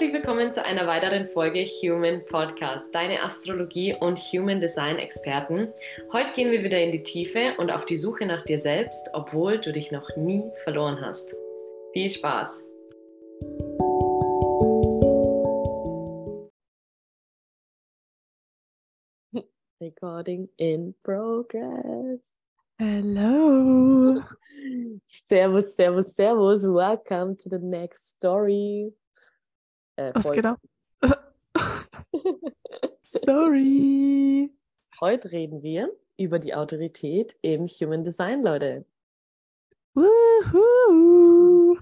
Herzlich willkommen zu einer weiteren Folge Human Podcast, deine Astrologie und Human Design Experten. Heute gehen wir wieder in die Tiefe und auf die Suche nach dir selbst, obwohl du dich noch nie verloren hast. Viel Spaß! Recording in progress. Hello. Servus, servus, servus. Welcome to the next story. Äh, Was geht ab? Sorry. Heute reden wir über die Autorität im Human Design, Leute. Woohoo.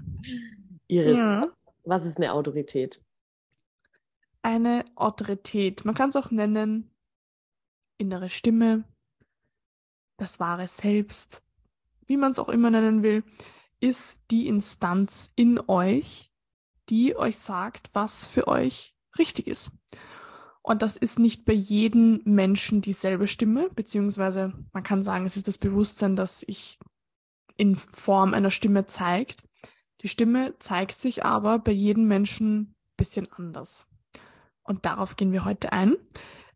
Iris, ja. was ist eine Autorität? Eine Autorität. Man kann es auch nennen innere Stimme, das wahre Selbst, wie man es auch immer nennen will, ist die Instanz in euch, die euch sagt, was für euch richtig ist. Und das ist nicht bei jedem Menschen dieselbe Stimme, beziehungsweise man kann sagen, es ist das Bewusstsein, das sich in Form einer Stimme zeigt. Die Stimme zeigt sich aber bei jedem Menschen ein bisschen anders. Und darauf gehen wir heute ein.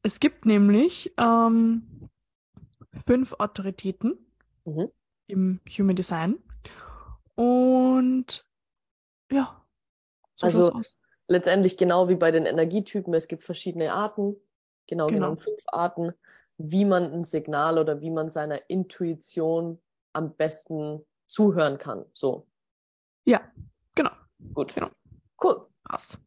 Es gibt nämlich ähm, fünf Autoritäten mhm. im Human Design. Und ja. So also letztendlich genau wie bei den Energietypen, es gibt verschiedene Arten, genau, genau genommen fünf Arten, wie man ein Signal oder wie man seiner Intuition am besten zuhören kann. So. Ja, genau. Gut. Genau. Cool. Passt.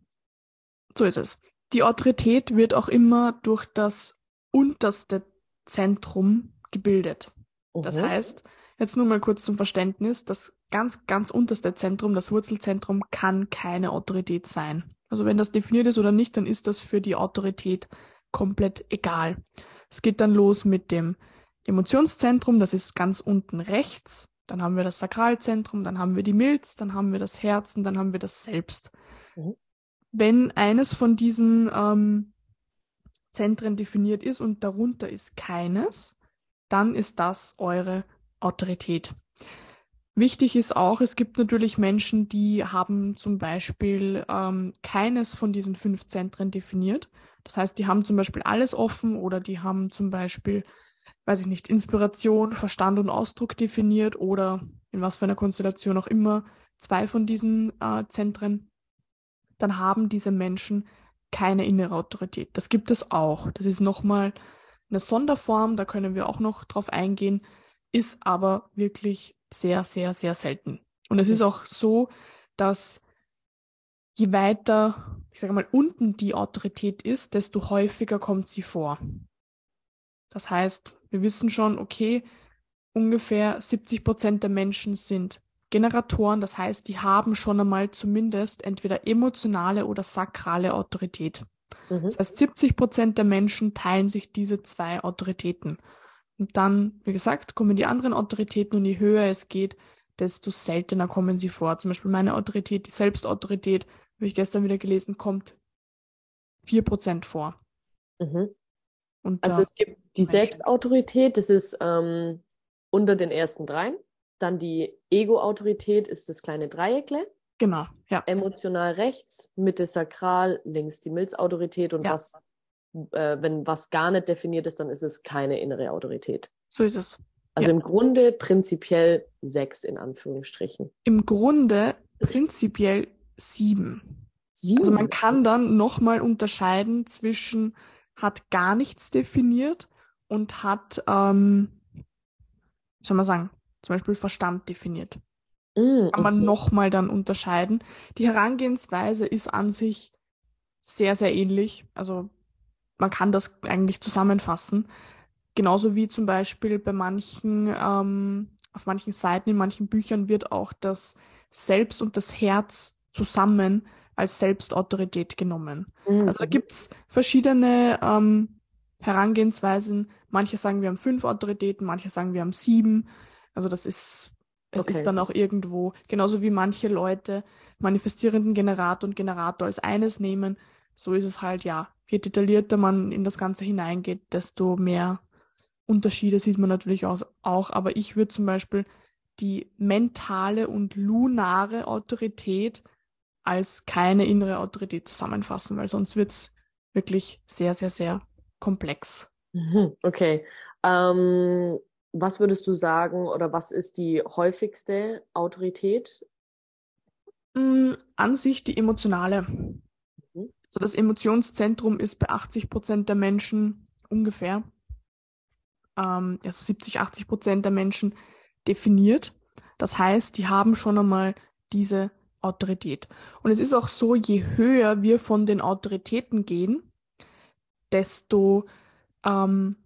So ist es. Die Autorität wird auch immer durch das unterste Zentrum gebildet. Mhm. Das heißt, jetzt nur mal kurz zum Verständnis, das ganz, ganz unterste Zentrum, das Wurzelzentrum, kann keine Autorität sein. Also wenn das definiert ist oder nicht, dann ist das für die Autorität komplett egal. Es geht dann los mit dem Emotionszentrum, das ist ganz unten rechts. Dann haben wir das Sakralzentrum, dann haben wir die Milz, dann haben wir das Herzen, dann haben wir das Selbst. Mhm wenn eines von diesen ähm, Zentren definiert ist und darunter ist keines, dann ist das eure Autorität. Wichtig ist auch, es gibt natürlich Menschen, die haben zum Beispiel ähm, keines von diesen fünf Zentren definiert. Das heißt, die haben zum Beispiel alles offen oder die haben zum Beispiel, weiß ich nicht, Inspiration, Verstand und Ausdruck definiert oder in was für einer Konstellation auch immer zwei von diesen äh, Zentren dann haben diese Menschen keine innere Autorität. Das gibt es auch. Das ist nochmal eine Sonderform, da können wir auch noch drauf eingehen, ist aber wirklich sehr, sehr, sehr selten. Und es ist auch so, dass je weiter, ich sage mal, unten die Autorität ist, desto häufiger kommt sie vor. Das heißt, wir wissen schon, okay, ungefähr 70 Prozent der Menschen sind Generatoren, das heißt, die haben schon einmal zumindest entweder emotionale oder sakrale Autorität. Mhm. Das heißt, 70 Prozent der Menschen teilen sich diese zwei Autoritäten. Und dann, wie gesagt, kommen die anderen Autoritäten und je höher es geht, desto seltener kommen sie vor. Zum Beispiel meine Autorität, die Selbstautorität, habe ich gestern wieder gelesen, kommt vier Prozent vor. Mhm. also es gibt die Menschen. Selbstautorität, das ist ähm, unter den ersten dreien. Dann die Ego-Autorität ist das kleine Dreieckle. Genau, ja. Emotional rechts, Mitte sakral, links die Milzautorität und ja. was, äh, wenn was gar nicht definiert ist, dann ist es keine innere Autorität. So ist es. Also ja. im Grunde prinzipiell sechs in Anführungsstrichen. Im Grunde prinzipiell sieben. Sieben? Also man kann dann nochmal unterscheiden zwischen hat gar nichts definiert und hat, ähm, soll man sagen, zum Beispiel Verstand definiert. Mm, Kann man okay. nochmal dann unterscheiden. Die Herangehensweise ist an sich sehr, sehr ähnlich. Also man kann das eigentlich zusammenfassen. Genauso wie zum Beispiel bei manchen, ähm, auf manchen Seiten, in manchen Büchern wird auch das Selbst und das Herz zusammen als Selbstautorität genommen. Mhm. Also da gibt's verschiedene ähm, Herangehensweisen. Manche sagen, wir haben fünf Autoritäten, manche sagen, wir haben sieben. Also das ist, es okay. ist dann auch irgendwo, genauso wie manche Leute manifestierenden Generator und Generator als eines nehmen, so ist es halt, ja, je detaillierter man in das Ganze hineingeht, desto mehr Unterschiede sieht man natürlich auch, aber ich würde zum Beispiel die mentale und lunare Autorität als keine innere Autorität zusammenfassen, weil sonst wird es wirklich sehr, sehr, sehr komplex. Mhm, okay. Ähm, was würdest du sagen oder was ist die häufigste Autorität? Mm, an sich die emotionale. So das Emotionszentrum ist bei 80 Prozent der Menschen ungefähr, ähm, also 70, 80 Prozent der Menschen definiert. Das heißt, die haben schon einmal diese Autorität. Und es ist auch so, je höher wir von den Autoritäten gehen, desto ähm,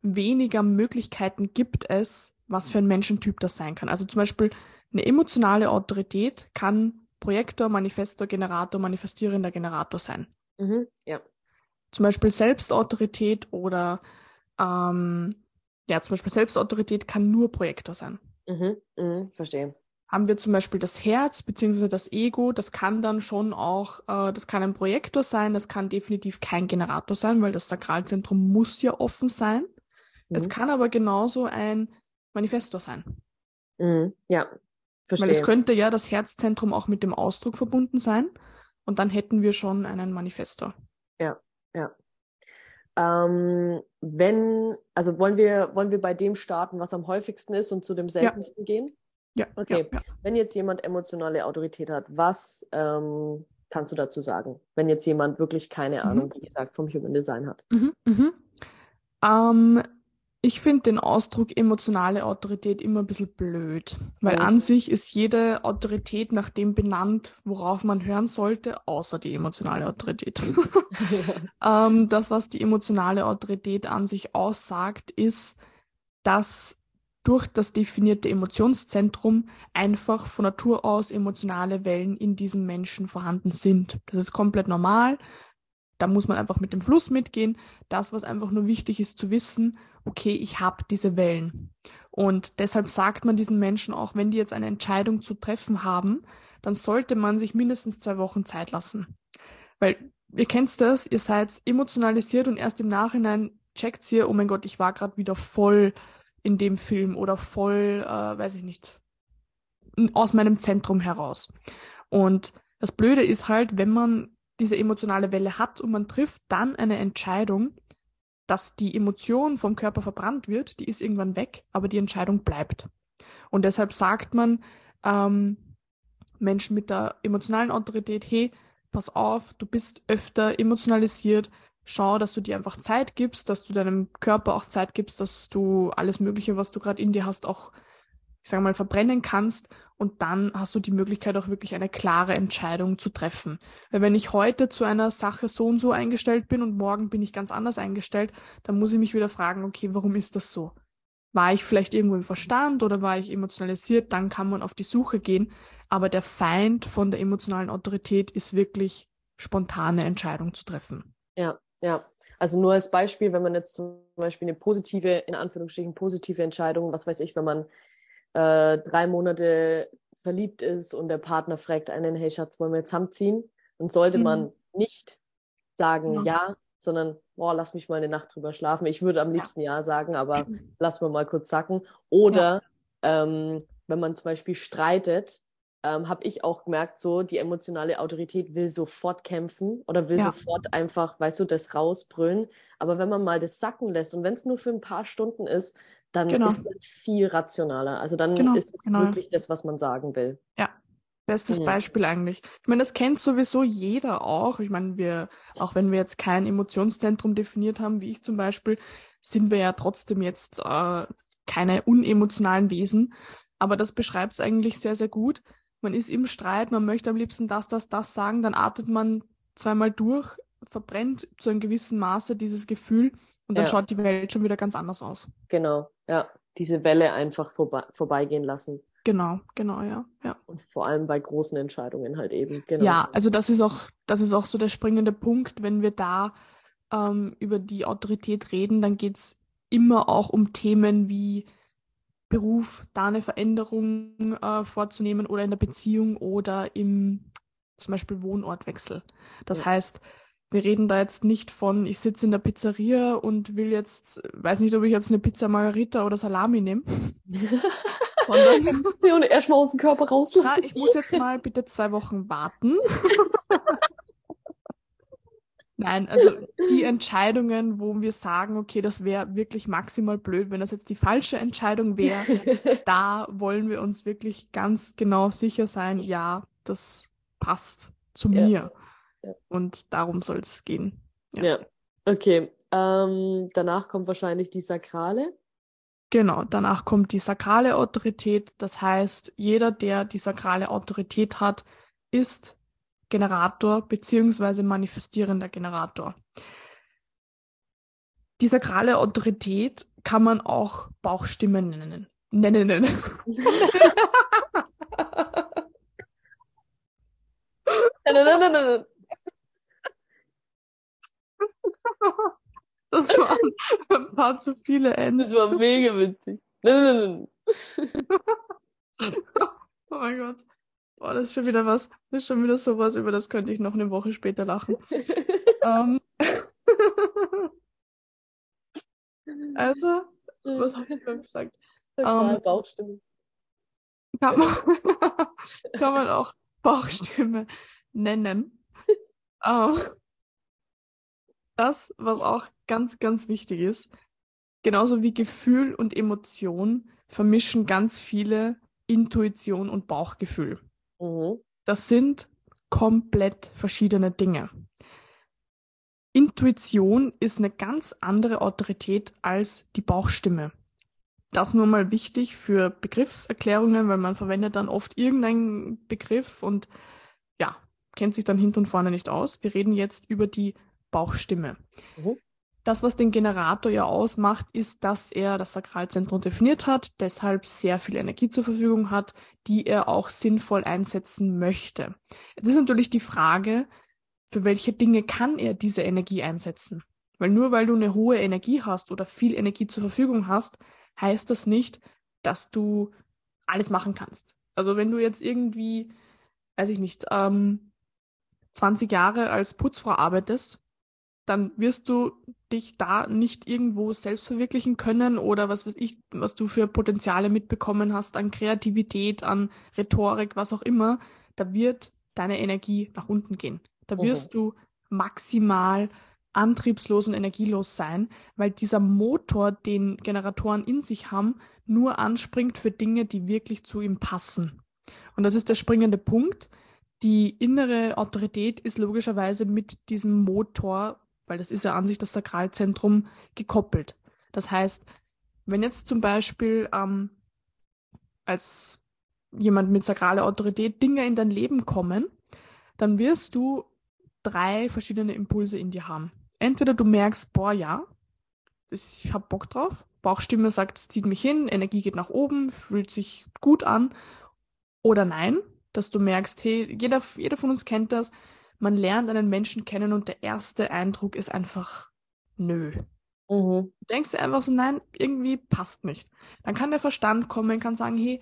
weniger Möglichkeiten gibt es, was für ein Menschentyp das sein kann. Also zum Beispiel eine emotionale Autorität kann Projektor, Manifestor, Generator, manifestierender Generator sein. Mhm, ja. Zum Beispiel Selbstautorität oder ähm, ja, zum Beispiel Selbstautorität kann nur Projektor sein. Mhm, mh, verstehe. Haben wir zum Beispiel das Herz bzw. das Ego, das kann dann schon auch, äh, das kann ein Projektor sein, das kann definitiv kein Generator sein, weil das Sakralzentrum muss ja offen sein. Mhm. Es kann aber genauso ein Manifestor sein. Mhm. Ja, verstehe. Weil es könnte ja das Herzzentrum auch mit dem Ausdruck verbunden sein und dann hätten wir schon einen Manifestor. Ja, ja. Ähm, wenn, also wollen wir, wollen wir bei dem starten, was am häufigsten ist und zu dem seltensten ja. gehen? Ja. Okay. Ja, ja. Wenn jetzt jemand emotionale Autorität hat, was ähm, kannst du dazu sagen? Wenn jetzt jemand wirklich keine mhm. Ahnung, wie gesagt, vom Human Design hat. Mhm, mhm. Ähm, ich finde den Ausdruck emotionale Autorität immer ein bisschen blöd, weil mhm. an sich ist jede Autorität nach dem benannt, worauf man hören sollte, außer die emotionale Autorität. ähm, das, was die emotionale Autorität an sich aussagt, ist, dass durch das definierte Emotionszentrum einfach von Natur aus emotionale Wellen in diesem Menschen vorhanden sind. Das ist komplett normal. Da muss man einfach mit dem Fluss mitgehen. Das, was einfach nur wichtig ist zu wissen, okay, ich habe diese Wellen. Und deshalb sagt man diesen Menschen auch, wenn die jetzt eine Entscheidung zu treffen haben, dann sollte man sich mindestens zwei Wochen Zeit lassen. Weil ihr kennt das, ihr seid emotionalisiert und erst im Nachhinein checkt ihr, oh mein Gott, ich war gerade wieder voll in dem Film oder voll, äh, weiß ich nicht, aus meinem Zentrum heraus. Und das Blöde ist halt, wenn man diese emotionale Welle hat und man trifft dann eine Entscheidung, dass die Emotion vom Körper verbrannt wird, die ist irgendwann weg, aber die Entscheidung bleibt. Und deshalb sagt man ähm, Menschen mit der emotionalen Autorität, hey, pass auf, du bist öfter emotionalisiert, schau, dass du dir einfach Zeit gibst, dass du deinem Körper auch Zeit gibst, dass du alles Mögliche, was du gerade in dir hast, auch, ich sage mal, verbrennen kannst und dann hast du die Möglichkeit auch wirklich eine klare Entscheidung zu treffen. Weil wenn ich heute zu einer Sache so und so eingestellt bin und morgen bin ich ganz anders eingestellt, dann muss ich mich wieder fragen, okay, warum ist das so? War ich vielleicht irgendwo im Verstand oder war ich emotionalisiert? Dann kann man auf die Suche gehen. Aber der Feind von der emotionalen Autorität ist wirklich spontane Entscheidungen zu treffen. Ja, ja. Also nur als Beispiel, wenn man jetzt zum Beispiel eine positive, in Anführungsstrichen positive Entscheidung, was weiß ich, wenn man äh, drei Monate verliebt ist und der Partner fragt einen, hey Schatz, wollen wir zusammenziehen? Dann sollte mhm. man nicht sagen ja. ja, sondern boah, lass mich mal eine Nacht drüber schlafen. Ich würde am liebsten ja, ja sagen, aber lass mal mal kurz sacken. Oder ja. ähm, wenn man zum Beispiel streitet, ähm, habe ich auch gemerkt, so die emotionale Autorität will sofort kämpfen oder will ja. sofort einfach, weißt du, das rausbrüllen. Aber wenn man mal das sacken lässt und wenn es nur für ein paar Stunden ist, dann genau. ist man viel rationaler. Also dann genau, ist es genau. wirklich das, was man sagen will. Ja, bestes mhm. Beispiel eigentlich. Ich meine, das kennt sowieso jeder auch. Ich meine, wir, auch wenn wir jetzt kein Emotionszentrum definiert haben, wie ich zum Beispiel, sind wir ja trotzdem jetzt äh, keine unemotionalen Wesen. Aber das beschreibt es eigentlich sehr, sehr gut. Man ist im Streit, man möchte am liebsten das, das, das sagen, dann atmet man zweimal durch, verbrennt zu einem gewissen Maße dieses Gefühl und dann ja. schaut die Welt schon wieder ganz anders aus. Genau, ja. Diese Welle einfach vorbe vorbeigehen lassen. Genau, genau, ja, ja. Und vor allem bei großen Entscheidungen halt eben. Genau. Ja, also das ist auch, das ist auch so der springende Punkt, wenn wir da ähm, über die Autorität reden, dann geht es immer auch um Themen wie Beruf, da eine Veränderung äh, vorzunehmen oder in der Beziehung oder im zum Beispiel Wohnortwechsel. Das ja. heißt, wir reden da jetzt nicht von, ich sitze in der Pizzeria und will jetzt, weiß nicht, ob ich jetzt eine Pizza Margarita oder Salami nehme. Und erstmal aus dem Körper rauslassen. Ja, ich muss jetzt mal bitte zwei Wochen warten. Nein, also die Entscheidungen, wo wir sagen, okay, das wäre wirklich maximal blöd, wenn das jetzt die falsche Entscheidung wäre, da wollen wir uns wirklich ganz genau sicher sein, ja, das passt zu ja. mir. Ja. Und darum soll es gehen. Ja, ja. okay. Ähm, danach kommt wahrscheinlich die Sakrale. Genau, danach kommt die sakrale Autorität. Das heißt, jeder, der die sakrale Autorität hat, ist Generator beziehungsweise manifestierender Generator. Die sakrale Autorität kann man auch Bauchstimme nennen. Nennen. nennen. Das waren ein paar zu viele Enden. Das war mega witzig. oh mein Gott. Boah, das ist schon wieder was. Das ist schon wieder sowas, über das könnte ich noch eine Woche später lachen. um, ähm. also, was habe ich gerade gesagt? Um, ähm, Bauchstimme. Kann man, kann man auch Bauchstimme nennen. Um, ähm. Das, was auch ganz, ganz wichtig ist, genauso wie Gefühl und Emotion vermischen ganz viele Intuition und Bauchgefühl. Mhm. Das sind komplett verschiedene Dinge. Intuition ist eine ganz andere Autorität als die Bauchstimme. Das nur mal wichtig für Begriffserklärungen, weil man verwendet dann oft irgendeinen Begriff und ja, kennt sich dann hinten und vorne nicht aus. Wir reden jetzt über die Bauchstimme. Mhm. Das, was den Generator ja ausmacht, ist, dass er das Sakralzentrum definiert hat, deshalb sehr viel Energie zur Verfügung hat, die er auch sinnvoll einsetzen möchte. Jetzt ist natürlich die Frage, für welche Dinge kann er diese Energie einsetzen? Weil nur weil du eine hohe Energie hast oder viel Energie zur Verfügung hast, heißt das nicht, dass du alles machen kannst. Also wenn du jetzt irgendwie, weiß ich nicht, ähm, 20 Jahre als Putzfrau arbeitest, dann wirst du dich da nicht irgendwo selbst verwirklichen können oder was weiß ich, was du für Potenziale mitbekommen hast an Kreativität, an Rhetorik, was auch immer, da wird deine Energie nach unten gehen. Da wirst du maximal antriebslos und energielos sein, weil dieser Motor, den Generatoren in sich haben, nur anspringt für Dinge, die wirklich zu ihm passen. Und das ist der springende Punkt. Die innere Autorität ist logischerweise mit diesem Motor weil das ist ja an sich das Sakralzentrum gekoppelt. Das heißt, wenn jetzt zum Beispiel ähm, als jemand mit sakraler Autorität Dinge in dein Leben kommen, dann wirst du drei verschiedene Impulse in dir haben. Entweder du merkst, boah, ja, ich habe Bock drauf. Bauchstimme sagt, es zieht mich hin, Energie geht nach oben, fühlt sich gut an. Oder nein, dass du merkst, hey, jeder, jeder von uns kennt das, man lernt einen Menschen kennen und der erste Eindruck ist einfach nö. Mhm. Du denkst dir einfach so, nein, irgendwie passt nicht. Dann kann der Verstand kommen, kann sagen, hey,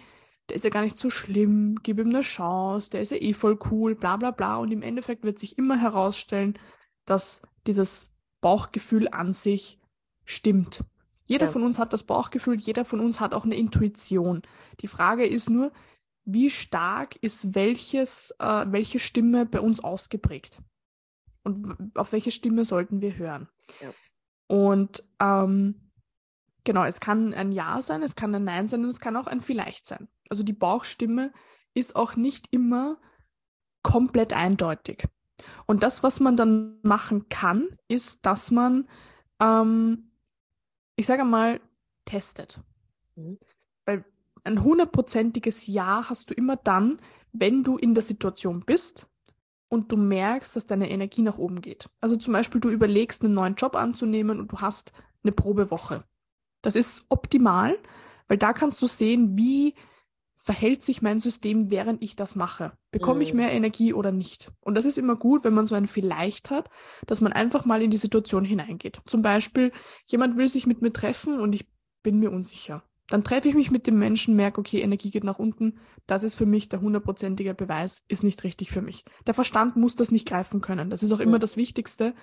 der ist ja gar nicht so schlimm, gib ihm eine Chance, der ist ja eh voll cool, bla bla bla. Und im Endeffekt wird sich immer herausstellen, dass dieses Bauchgefühl an sich stimmt. Jeder ja. von uns hat das Bauchgefühl, jeder von uns hat auch eine Intuition. Die Frage ist nur, wie stark ist welches, äh, welche Stimme bei uns ausgeprägt? Und auf welche Stimme sollten wir hören? Ja. Und ähm, genau, es kann ein Ja sein, es kann ein Nein sein und es kann auch ein Vielleicht sein. Also die Bauchstimme ist auch nicht immer komplett eindeutig. Und das, was man dann machen kann, ist, dass man, ähm, ich sage mal, testet. Mhm. Ein hundertprozentiges Ja hast du immer dann, wenn du in der Situation bist und du merkst, dass deine Energie nach oben geht. Also zum Beispiel, du überlegst, einen neuen Job anzunehmen und du hast eine Probewoche. Das ist optimal, weil da kannst du sehen, wie verhält sich mein System, während ich das mache. Bekomme ich mhm. mehr Energie oder nicht? Und das ist immer gut, wenn man so ein Vielleicht hat, dass man einfach mal in die Situation hineingeht. Zum Beispiel, jemand will sich mit mir treffen und ich bin mir unsicher. Dann treffe ich mich mit dem Menschen, merke, okay, Energie geht nach unten. Das ist für mich der hundertprozentige Beweis, ist nicht richtig für mich. Der Verstand muss das nicht greifen können. Das ist auch immer das Wichtigste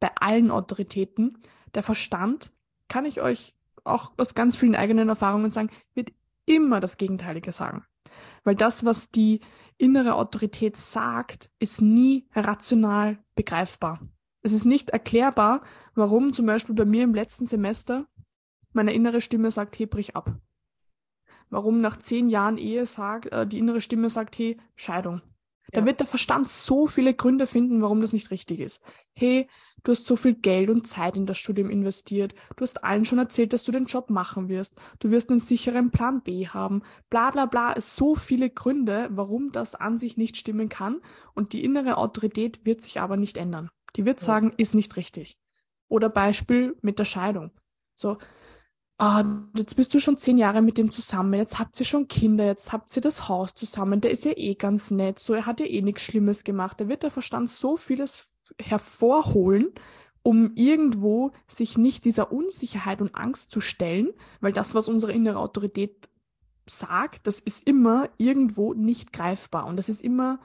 bei allen Autoritäten. Der Verstand, kann ich euch auch aus ganz vielen eigenen Erfahrungen sagen, wird immer das Gegenteilige sagen. Weil das, was die innere Autorität sagt, ist nie rational begreifbar. Es ist nicht erklärbar, warum zum Beispiel bei mir im letzten Semester meine innere Stimme sagt, hey, brich ab. Warum nach zehn Jahren Ehe sagt, äh, die innere Stimme sagt, hey, Scheidung. Da ja. wird der Verstand so viele Gründe finden, warum das nicht richtig ist. Hey, du hast so viel Geld und Zeit in das Studium investiert. Du hast allen schon erzählt, dass du den Job machen wirst. Du wirst einen sicheren Plan B haben. Bla bla bla. Es so viele Gründe, warum das an sich nicht stimmen kann. Und die innere Autorität wird sich aber nicht ändern. Die wird sagen, ja. ist nicht richtig. Oder Beispiel mit der Scheidung. So, ah, jetzt bist du schon zehn Jahre mit dem zusammen, jetzt habt ihr schon Kinder, jetzt habt ihr das Haus zusammen, der ist ja eh ganz nett, so, er hat ja eh nichts Schlimmes gemacht. Da wird der Verstand so vieles hervorholen, um irgendwo sich nicht dieser Unsicherheit und Angst zu stellen, weil das, was unsere innere Autorität sagt, das ist immer irgendwo nicht greifbar. Und das ist immer,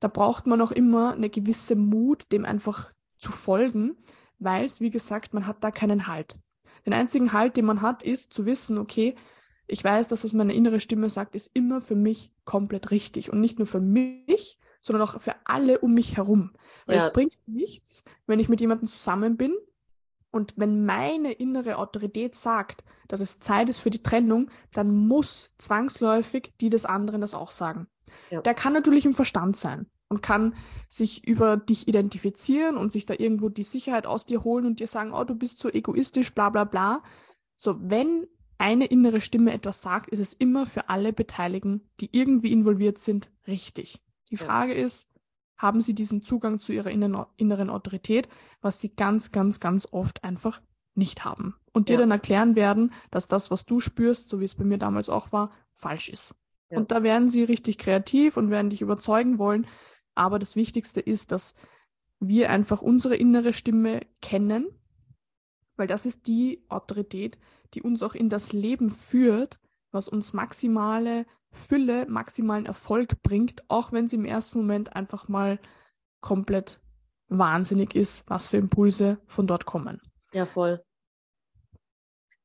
da braucht man auch immer eine gewisse Mut, dem einfach zu folgen, weil es, wie gesagt, man hat da keinen Halt. Den einzigen Halt, den man hat, ist zu wissen, okay, ich weiß, das, was meine innere Stimme sagt, ist immer für mich komplett richtig. Und nicht nur für mich, sondern auch für alle um mich herum. Weil ja. es bringt nichts, wenn ich mit jemandem zusammen bin und wenn meine innere Autorität sagt, dass es Zeit ist für die Trennung, dann muss zwangsläufig die des anderen das auch sagen. Ja. Der kann natürlich im Verstand sein und kann sich über dich identifizieren und sich da irgendwo die Sicherheit aus dir holen und dir sagen, oh, du bist so egoistisch, bla bla bla. So, wenn eine innere Stimme etwas sagt, ist es immer für alle Beteiligten, die irgendwie involviert sind, richtig. Die Frage ja. ist, haben sie diesen Zugang zu ihrer inneren Autorität, was sie ganz, ganz, ganz oft einfach nicht haben. Und dir ja. dann erklären werden, dass das, was du spürst, so wie es bei mir damals auch war, falsch ist. Ja. Und da werden sie richtig kreativ und werden dich überzeugen wollen, aber das Wichtigste ist, dass wir einfach unsere innere Stimme kennen, weil das ist die Autorität, die uns auch in das Leben führt, was uns maximale Fülle, maximalen Erfolg bringt, auch wenn es im ersten Moment einfach mal komplett wahnsinnig ist, was für Impulse von dort kommen. Ja, voll.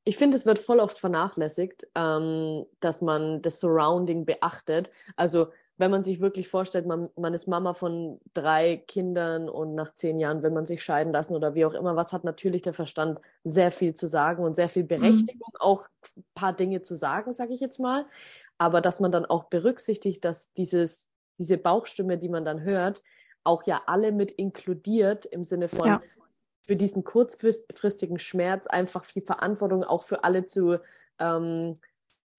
Ich finde, es wird voll oft vernachlässigt, ähm, dass man das Surrounding beachtet. Also wenn man sich wirklich vorstellt, man, man ist Mama von drei Kindern und nach zehn Jahren will man sich scheiden lassen oder wie auch immer, was hat natürlich der Verstand sehr viel zu sagen und sehr viel Berechtigung, mhm. auch ein paar Dinge zu sagen, sage ich jetzt mal. Aber dass man dann auch berücksichtigt, dass dieses, diese Bauchstimme, die man dann hört, auch ja alle mit inkludiert im Sinne von ja. für diesen kurzfristigen Schmerz einfach viel Verantwortung auch für alle zu ähm,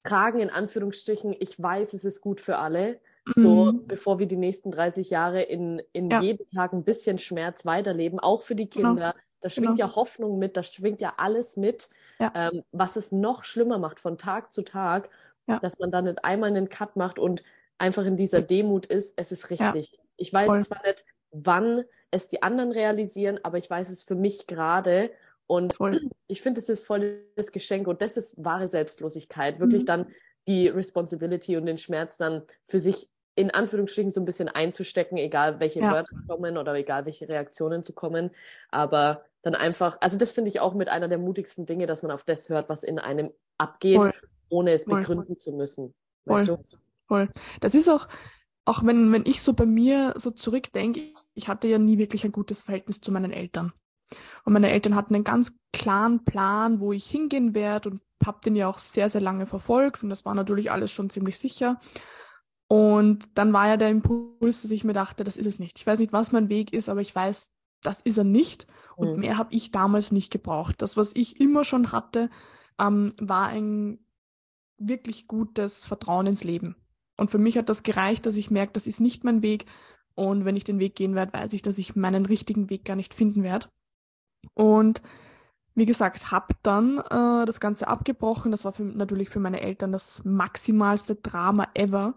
tragen, in Anführungsstrichen. Ich weiß, es ist gut für alle so, mhm. bevor wir die nächsten 30 Jahre in, in ja. jedem Tag ein bisschen Schmerz weiterleben, auch für die genau. Kinder. Genau. Da schwingt genau. ja Hoffnung mit, da schwingt ja alles mit, ja. Ähm, was es noch schlimmer macht von Tag zu Tag, ja. dass man dann nicht einmal einen Cut macht und einfach in dieser Demut ist, es ist richtig. Ich weiß Voll. zwar nicht, wann es die anderen realisieren, aber ich weiß es für mich gerade. Und Voll. ich finde, es ist voll das Geschenk und das ist wahre Selbstlosigkeit. Wirklich mhm. dann die Responsibility und den Schmerz dann für sich in Anführungsstrichen so ein bisschen einzustecken, egal welche ja. Wörter kommen oder egal welche Reaktionen zu kommen. Aber dann einfach, also das finde ich auch mit einer der mutigsten Dinge, dass man auf das hört, was in einem abgeht, Voll. ohne es Voll. begründen zu müssen. Weißt Voll. du? Voll. Das ist auch, auch wenn, wenn ich so bei mir so zurückdenke, ich hatte ja nie wirklich ein gutes Verhältnis zu meinen Eltern. Und meine Eltern hatten einen ganz klaren Plan, wo ich hingehen werde und habe den ja auch sehr, sehr lange verfolgt und das war natürlich alles schon ziemlich sicher. Und dann war ja der Impuls, dass ich mir dachte, das ist es nicht. Ich weiß nicht, was mein Weg ist, aber ich weiß, das ist er nicht. Und mhm. mehr habe ich damals nicht gebraucht. Das, was ich immer schon hatte, ähm, war ein wirklich gutes Vertrauen ins Leben. Und für mich hat das gereicht, dass ich merke, das ist nicht mein Weg. Und wenn ich den Weg gehen werde, weiß ich, dass ich meinen richtigen Weg gar nicht finden werde. Und wie gesagt, habe dann äh, das Ganze abgebrochen. Das war für, natürlich für meine Eltern das maximalste Drama ever.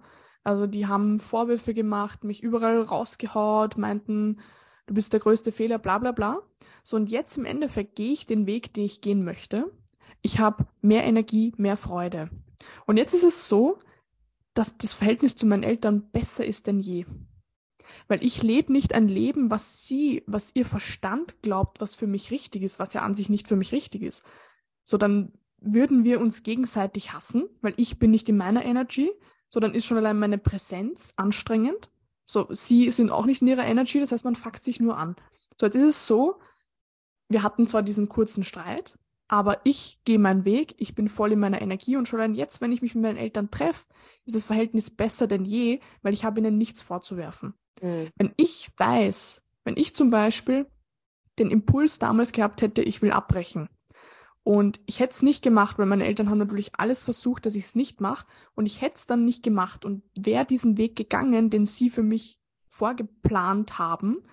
Also die haben Vorwürfe gemacht, mich überall rausgehaut, meinten, du bist der größte Fehler, bla bla bla. So, und jetzt im Endeffekt gehe ich den Weg, den ich gehen möchte. Ich habe mehr Energie, mehr Freude. Und jetzt ist es so, dass das Verhältnis zu meinen Eltern besser ist denn je. Weil ich lebe nicht ein Leben, was sie, was ihr Verstand glaubt, was für mich richtig ist, was ja an sich nicht für mich richtig ist. So, dann würden wir uns gegenseitig hassen, weil ich bin nicht in meiner Energy, so dann ist schon allein meine Präsenz anstrengend. So, sie sind auch nicht in ihrer Energy, das heißt, man fuckt sich nur an. So, jetzt ist es so, wir hatten zwar diesen kurzen Streit, aber ich gehe meinen Weg, ich bin voll in meiner Energie und schon allein jetzt, wenn ich mich mit meinen Eltern treffe, ist das Verhältnis besser denn je, weil ich habe ihnen nichts vorzuwerfen. Mhm. Wenn ich weiß, wenn ich zum Beispiel den Impuls damals gehabt hätte, ich will abbrechen, und ich hätte es nicht gemacht, weil meine Eltern haben natürlich alles versucht, dass ich es nicht mache. Und ich hätte es dann nicht gemacht und wäre diesen Weg gegangen, den sie für mich vorgeplant haben,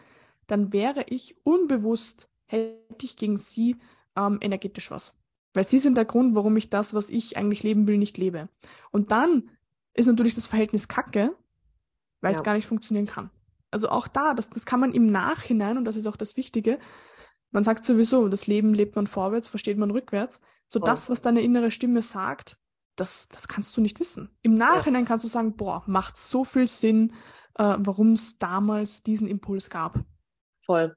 dann wäre ich unbewusst, hätte ich gegen sie ähm, energetisch was. Weil sie sind der Grund, warum ich das, was ich eigentlich leben will, nicht lebe. Und dann ist natürlich das Verhältnis kacke, weil ja. es gar nicht funktionieren kann. Also auch da, das, das kann man im Nachhinein, und das ist auch das Wichtige, man sagt sowieso, das Leben lebt man vorwärts, versteht man rückwärts. So Voll. das, was deine innere Stimme sagt, das, das kannst du nicht wissen. Im Nachhinein ja. kannst du sagen, boah, macht so viel Sinn, äh, warum es damals diesen Impuls gab. Voll.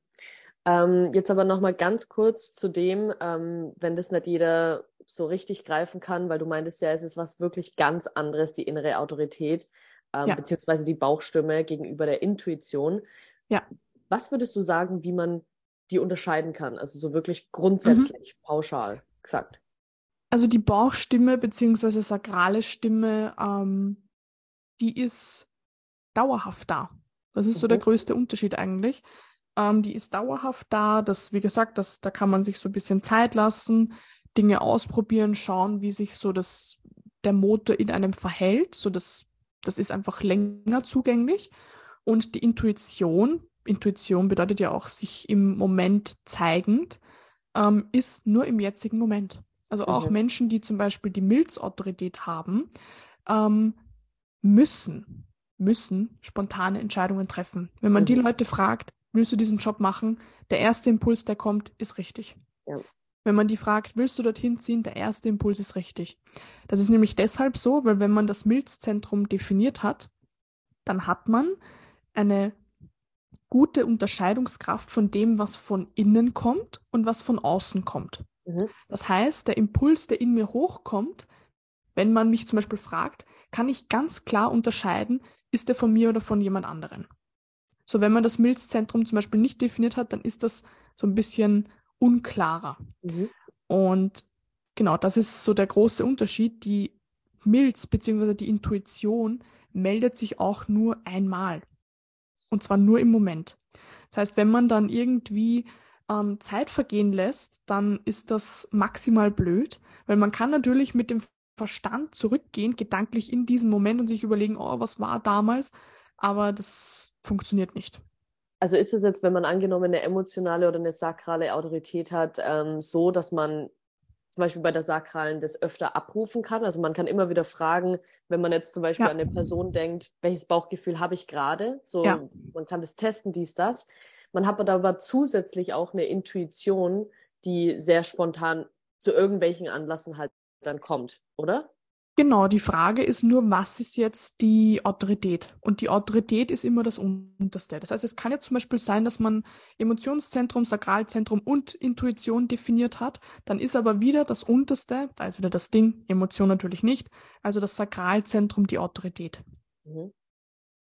Ähm, jetzt aber nochmal ganz kurz zu dem, ähm, wenn das nicht jeder so richtig greifen kann, weil du meintest ja, es ist was wirklich ganz anderes, die innere Autorität, ähm, ja. beziehungsweise die Bauchstimme gegenüber der Intuition. Ja. Was würdest du sagen, wie man die unterscheiden kann. Also so wirklich grundsätzlich mhm. pauschal gesagt. Also die Bauchstimme beziehungsweise sakrale Stimme, ähm, die ist dauerhaft da. Das ist mhm. so der mhm. größte Unterschied eigentlich. Ähm, die ist dauerhaft da. Das, wie gesagt, das, da kann man sich so ein bisschen Zeit lassen, Dinge ausprobieren, schauen, wie sich so das, der Motor in einem verhält. So das, das ist einfach länger zugänglich. Und die Intuition, Intuition bedeutet ja auch sich im Moment zeigend, ähm, ist nur im jetzigen Moment. Also auch mhm. Menschen, die zum Beispiel die Milzautorität haben, ähm, müssen, müssen spontane Entscheidungen treffen. Wenn man mhm. die Leute fragt, willst du diesen Job machen? Der erste Impuls, der kommt, ist richtig. Ja. Wenn man die fragt, willst du dorthin ziehen? Der erste Impuls ist richtig. Das ist nämlich deshalb so, weil wenn man das Milzzentrum definiert hat, dann hat man eine gute Unterscheidungskraft von dem, was von innen kommt und was von außen kommt. Mhm. Das heißt, der Impuls, der in mir hochkommt, wenn man mich zum Beispiel fragt, kann ich ganz klar unterscheiden, ist der von mir oder von jemand anderen. So, wenn man das Milzzentrum zum Beispiel nicht definiert hat, dann ist das so ein bisschen unklarer. Mhm. Und genau, das ist so der große Unterschied. Die Milz bzw. die Intuition meldet sich auch nur einmal. Und zwar nur im Moment. Das heißt, wenn man dann irgendwie ähm, Zeit vergehen lässt, dann ist das maximal blöd, weil man kann natürlich mit dem Verstand zurückgehen, gedanklich in diesen Moment und sich überlegen, oh, was war damals, aber das funktioniert nicht. Also ist es jetzt, wenn man angenommen eine emotionale oder eine sakrale Autorität hat, ähm, so, dass man zum Beispiel bei der Sakralen das öfter abrufen kann. Also man kann immer wieder fragen, wenn man jetzt zum Beispiel ja. an eine Person denkt, welches Bauchgefühl habe ich gerade? So, ja. man kann das testen, dies, das. Man hat aber zusätzlich auch eine Intuition, die sehr spontan zu irgendwelchen Anlassen halt dann kommt, oder? Genau, die Frage ist nur, was ist jetzt die Autorität? Und die Autorität ist immer das Unterste. Das heißt, es kann ja zum Beispiel sein, dass man Emotionszentrum, Sakralzentrum und Intuition definiert hat. Dann ist aber wieder das Unterste, da ist wieder das Ding, Emotion natürlich nicht, also das Sakralzentrum die Autorität. Mhm.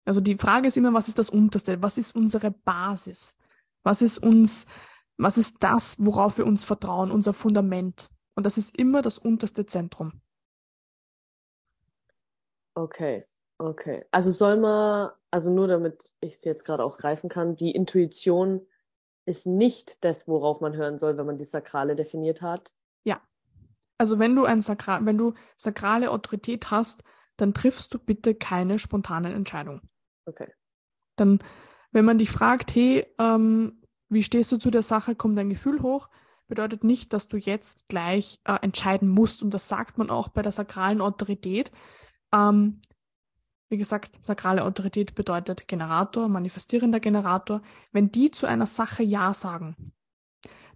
Also die Frage ist immer, was ist das Unterste? Was ist unsere Basis? Was ist uns, was ist das, worauf wir uns vertrauen, unser Fundament? Und das ist immer das unterste Zentrum. Okay, okay. Also soll man, also nur damit ich es jetzt gerade auch greifen kann, die Intuition ist nicht das, worauf man hören soll, wenn man die Sakrale definiert hat. Ja. Also wenn du ein Sakral, wenn du sakrale Autorität hast, dann triffst du bitte keine spontanen Entscheidungen. Okay. Dann, wenn man dich fragt, hey, ähm, wie stehst du zu der Sache, kommt dein Gefühl hoch, bedeutet nicht, dass du jetzt gleich äh, entscheiden musst. Und das sagt man auch bei der sakralen Autorität. Ähm, wie gesagt, sakrale Autorität bedeutet Generator, manifestierender Generator. Wenn die zu einer Sache Ja sagen,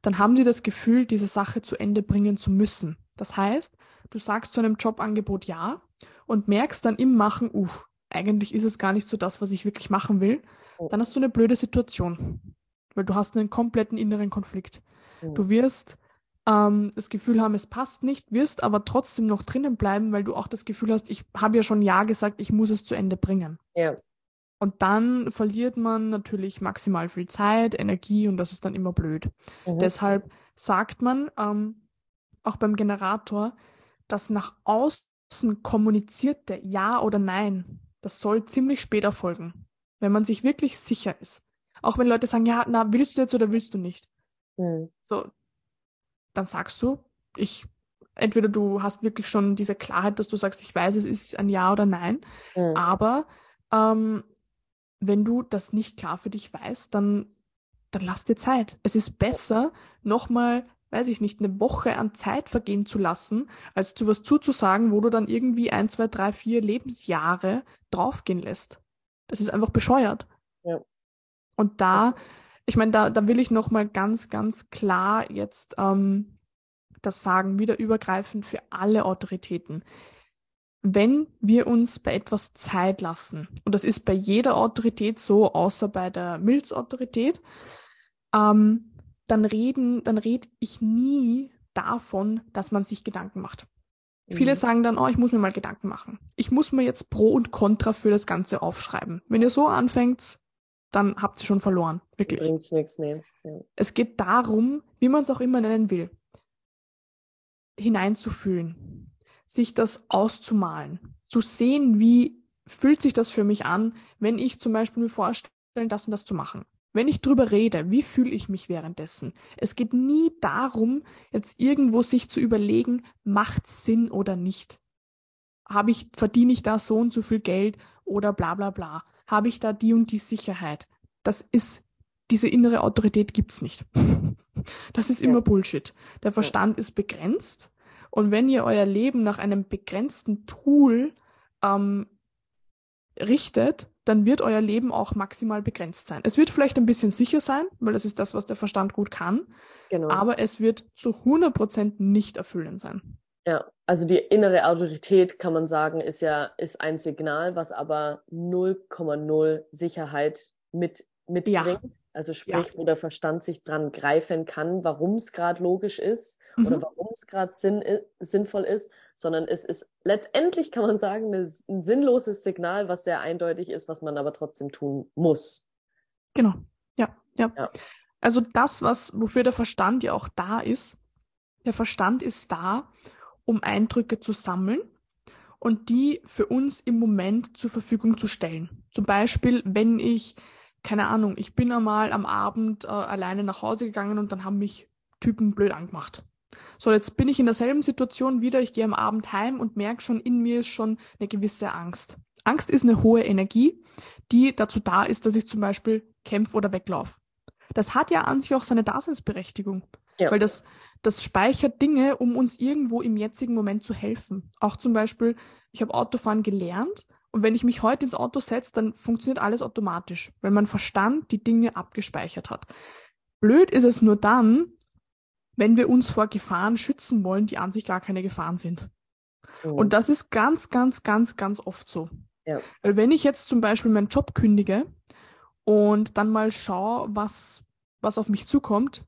dann haben die das Gefühl, diese Sache zu Ende bringen zu müssen. Das heißt, du sagst zu einem Jobangebot Ja und merkst dann im Machen, uh, eigentlich ist es gar nicht so das, was ich wirklich machen will. Oh. Dann hast du eine blöde Situation, weil du hast einen kompletten inneren Konflikt. Oh. Du wirst ähm, das Gefühl haben, es passt nicht, wirst aber trotzdem noch drinnen bleiben, weil du auch das Gefühl hast, ich habe ja schon Ja gesagt, ich muss es zu Ende bringen. Ja. Und dann verliert man natürlich maximal viel Zeit, Energie und das ist dann immer blöd. Mhm. Deshalb sagt man ähm, auch beim Generator, dass nach außen kommunizierte Ja oder Nein, das soll ziemlich spät erfolgen, wenn man sich wirklich sicher ist. Auch wenn Leute sagen, ja, na, willst du jetzt oder willst du nicht? Mhm. So, dann sagst du, ich, entweder du hast wirklich schon diese Klarheit, dass du sagst, ich weiß, es ist ein Ja oder Nein, mhm. aber ähm, wenn du das nicht klar für dich weißt, dann, dann lass dir Zeit. Es ist besser, nochmal, weiß ich nicht, eine Woche an Zeit vergehen zu lassen, als zu was zuzusagen, wo du dann irgendwie ein, zwei, drei, vier Lebensjahre draufgehen lässt. Das ist einfach bescheuert. Ja. Und da, ich meine, da, da will ich nochmal ganz, ganz klar jetzt ähm, das sagen, wieder übergreifend für alle Autoritäten wenn wir uns bei etwas Zeit lassen, und das ist bei jeder Autorität so, außer bei der Milzautorität, ähm, dann reden, dann rede ich nie davon, dass man sich Gedanken macht. Mhm. Viele sagen dann, oh, ich muss mir mal Gedanken machen. Ich muss mir jetzt Pro und Contra für das Ganze aufschreiben. Wenn ihr so anfängt, dann habt ihr schon verloren. Wirklich. Bringt's nichts, nee. Ja. Es geht darum, wie man es auch immer nennen will, hineinzufühlen sich das auszumalen, zu sehen, wie fühlt sich das für mich an, wenn ich zum Beispiel mir vorstelle, das und das zu machen. Wenn ich drüber rede, wie fühle ich mich währenddessen? Es geht nie darum, jetzt irgendwo sich zu überlegen, macht Sinn oder nicht. Habe ich, verdiene ich da so und so viel Geld oder bla bla bla? Habe ich da die und die Sicherheit? Das ist, diese innere Autorität gibt's nicht. Das ist immer Bullshit. Der Verstand ist begrenzt und wenn ihr euer Leben nach einem begrenzten Tool ähm, richtet, dann wird euer Leben auch maximal begrenzt sein. Es wird vielleicht ein bisschen sicher sein, weil das ist das, was der Verstand gut kann. Genau. Aber es wird zu 100% nicht erfüllend sein. Ja, also die innere Autorität, kann man sagen, ist ja ist ein Signal, was aber 0,0 Sicherheit mit, mitbringt. Ja. Also sprich, ja. wo der Verstand sich dran greifen kann, warum es gerade logisch ist mhm. oder warum es gerade sinn, sinnvoll ist, sondern es ist letztendlich, kann man sagen, ein sinnloses Signal, was sehr eindeutig ist, was man aber trotzdem tun muss. Genau, ja, ja. ja. Also das, was, wofür der Verstand ja auch da ist, der Verstand ist da, um Eindrücke zu sammeln und die für uns im Moment zur Verfügung zu stellen. Zum Beispiel, wenn ich keine Ahnung, ich bin einmal am Abend äh, alleine nach Hause gegangen und dann haben mich Typen blöd angemacht. So, jetzt bin ich in derselben Situation wieder, ich gehe am Abend heim und merke schon, in mir ist schon eine gewisse Angst. Angst ist eine hohe Energie, die dazu da ist, dass ich zum Beispiel kämpfe oder weglaufe. Das hat ja an sich auch seine Daseinsberechtigung, ja. weil das, das speichert Dinge, um uns irgendwo im jetzigen Moment zu helfen. Auch zum Beispiel, ich habe Autofahren gelernt und wenn ich mich heute ins Auto setze, dann funktioniert alles automatisch, weil mein Verstand die Dinge abgespeichert hat. Blöd ist es nur dann, wenn wir uns vor Gefahren schützen wollen, die an sich gar keine Gefahren sind. Mhm. Und das ist ganz, ganz, ganz, ganz oft so. Ja. Weil wenn ich jetzt zum Beispiel meinen Job kündige und dann mal schaue, was, was auf mich zukommt,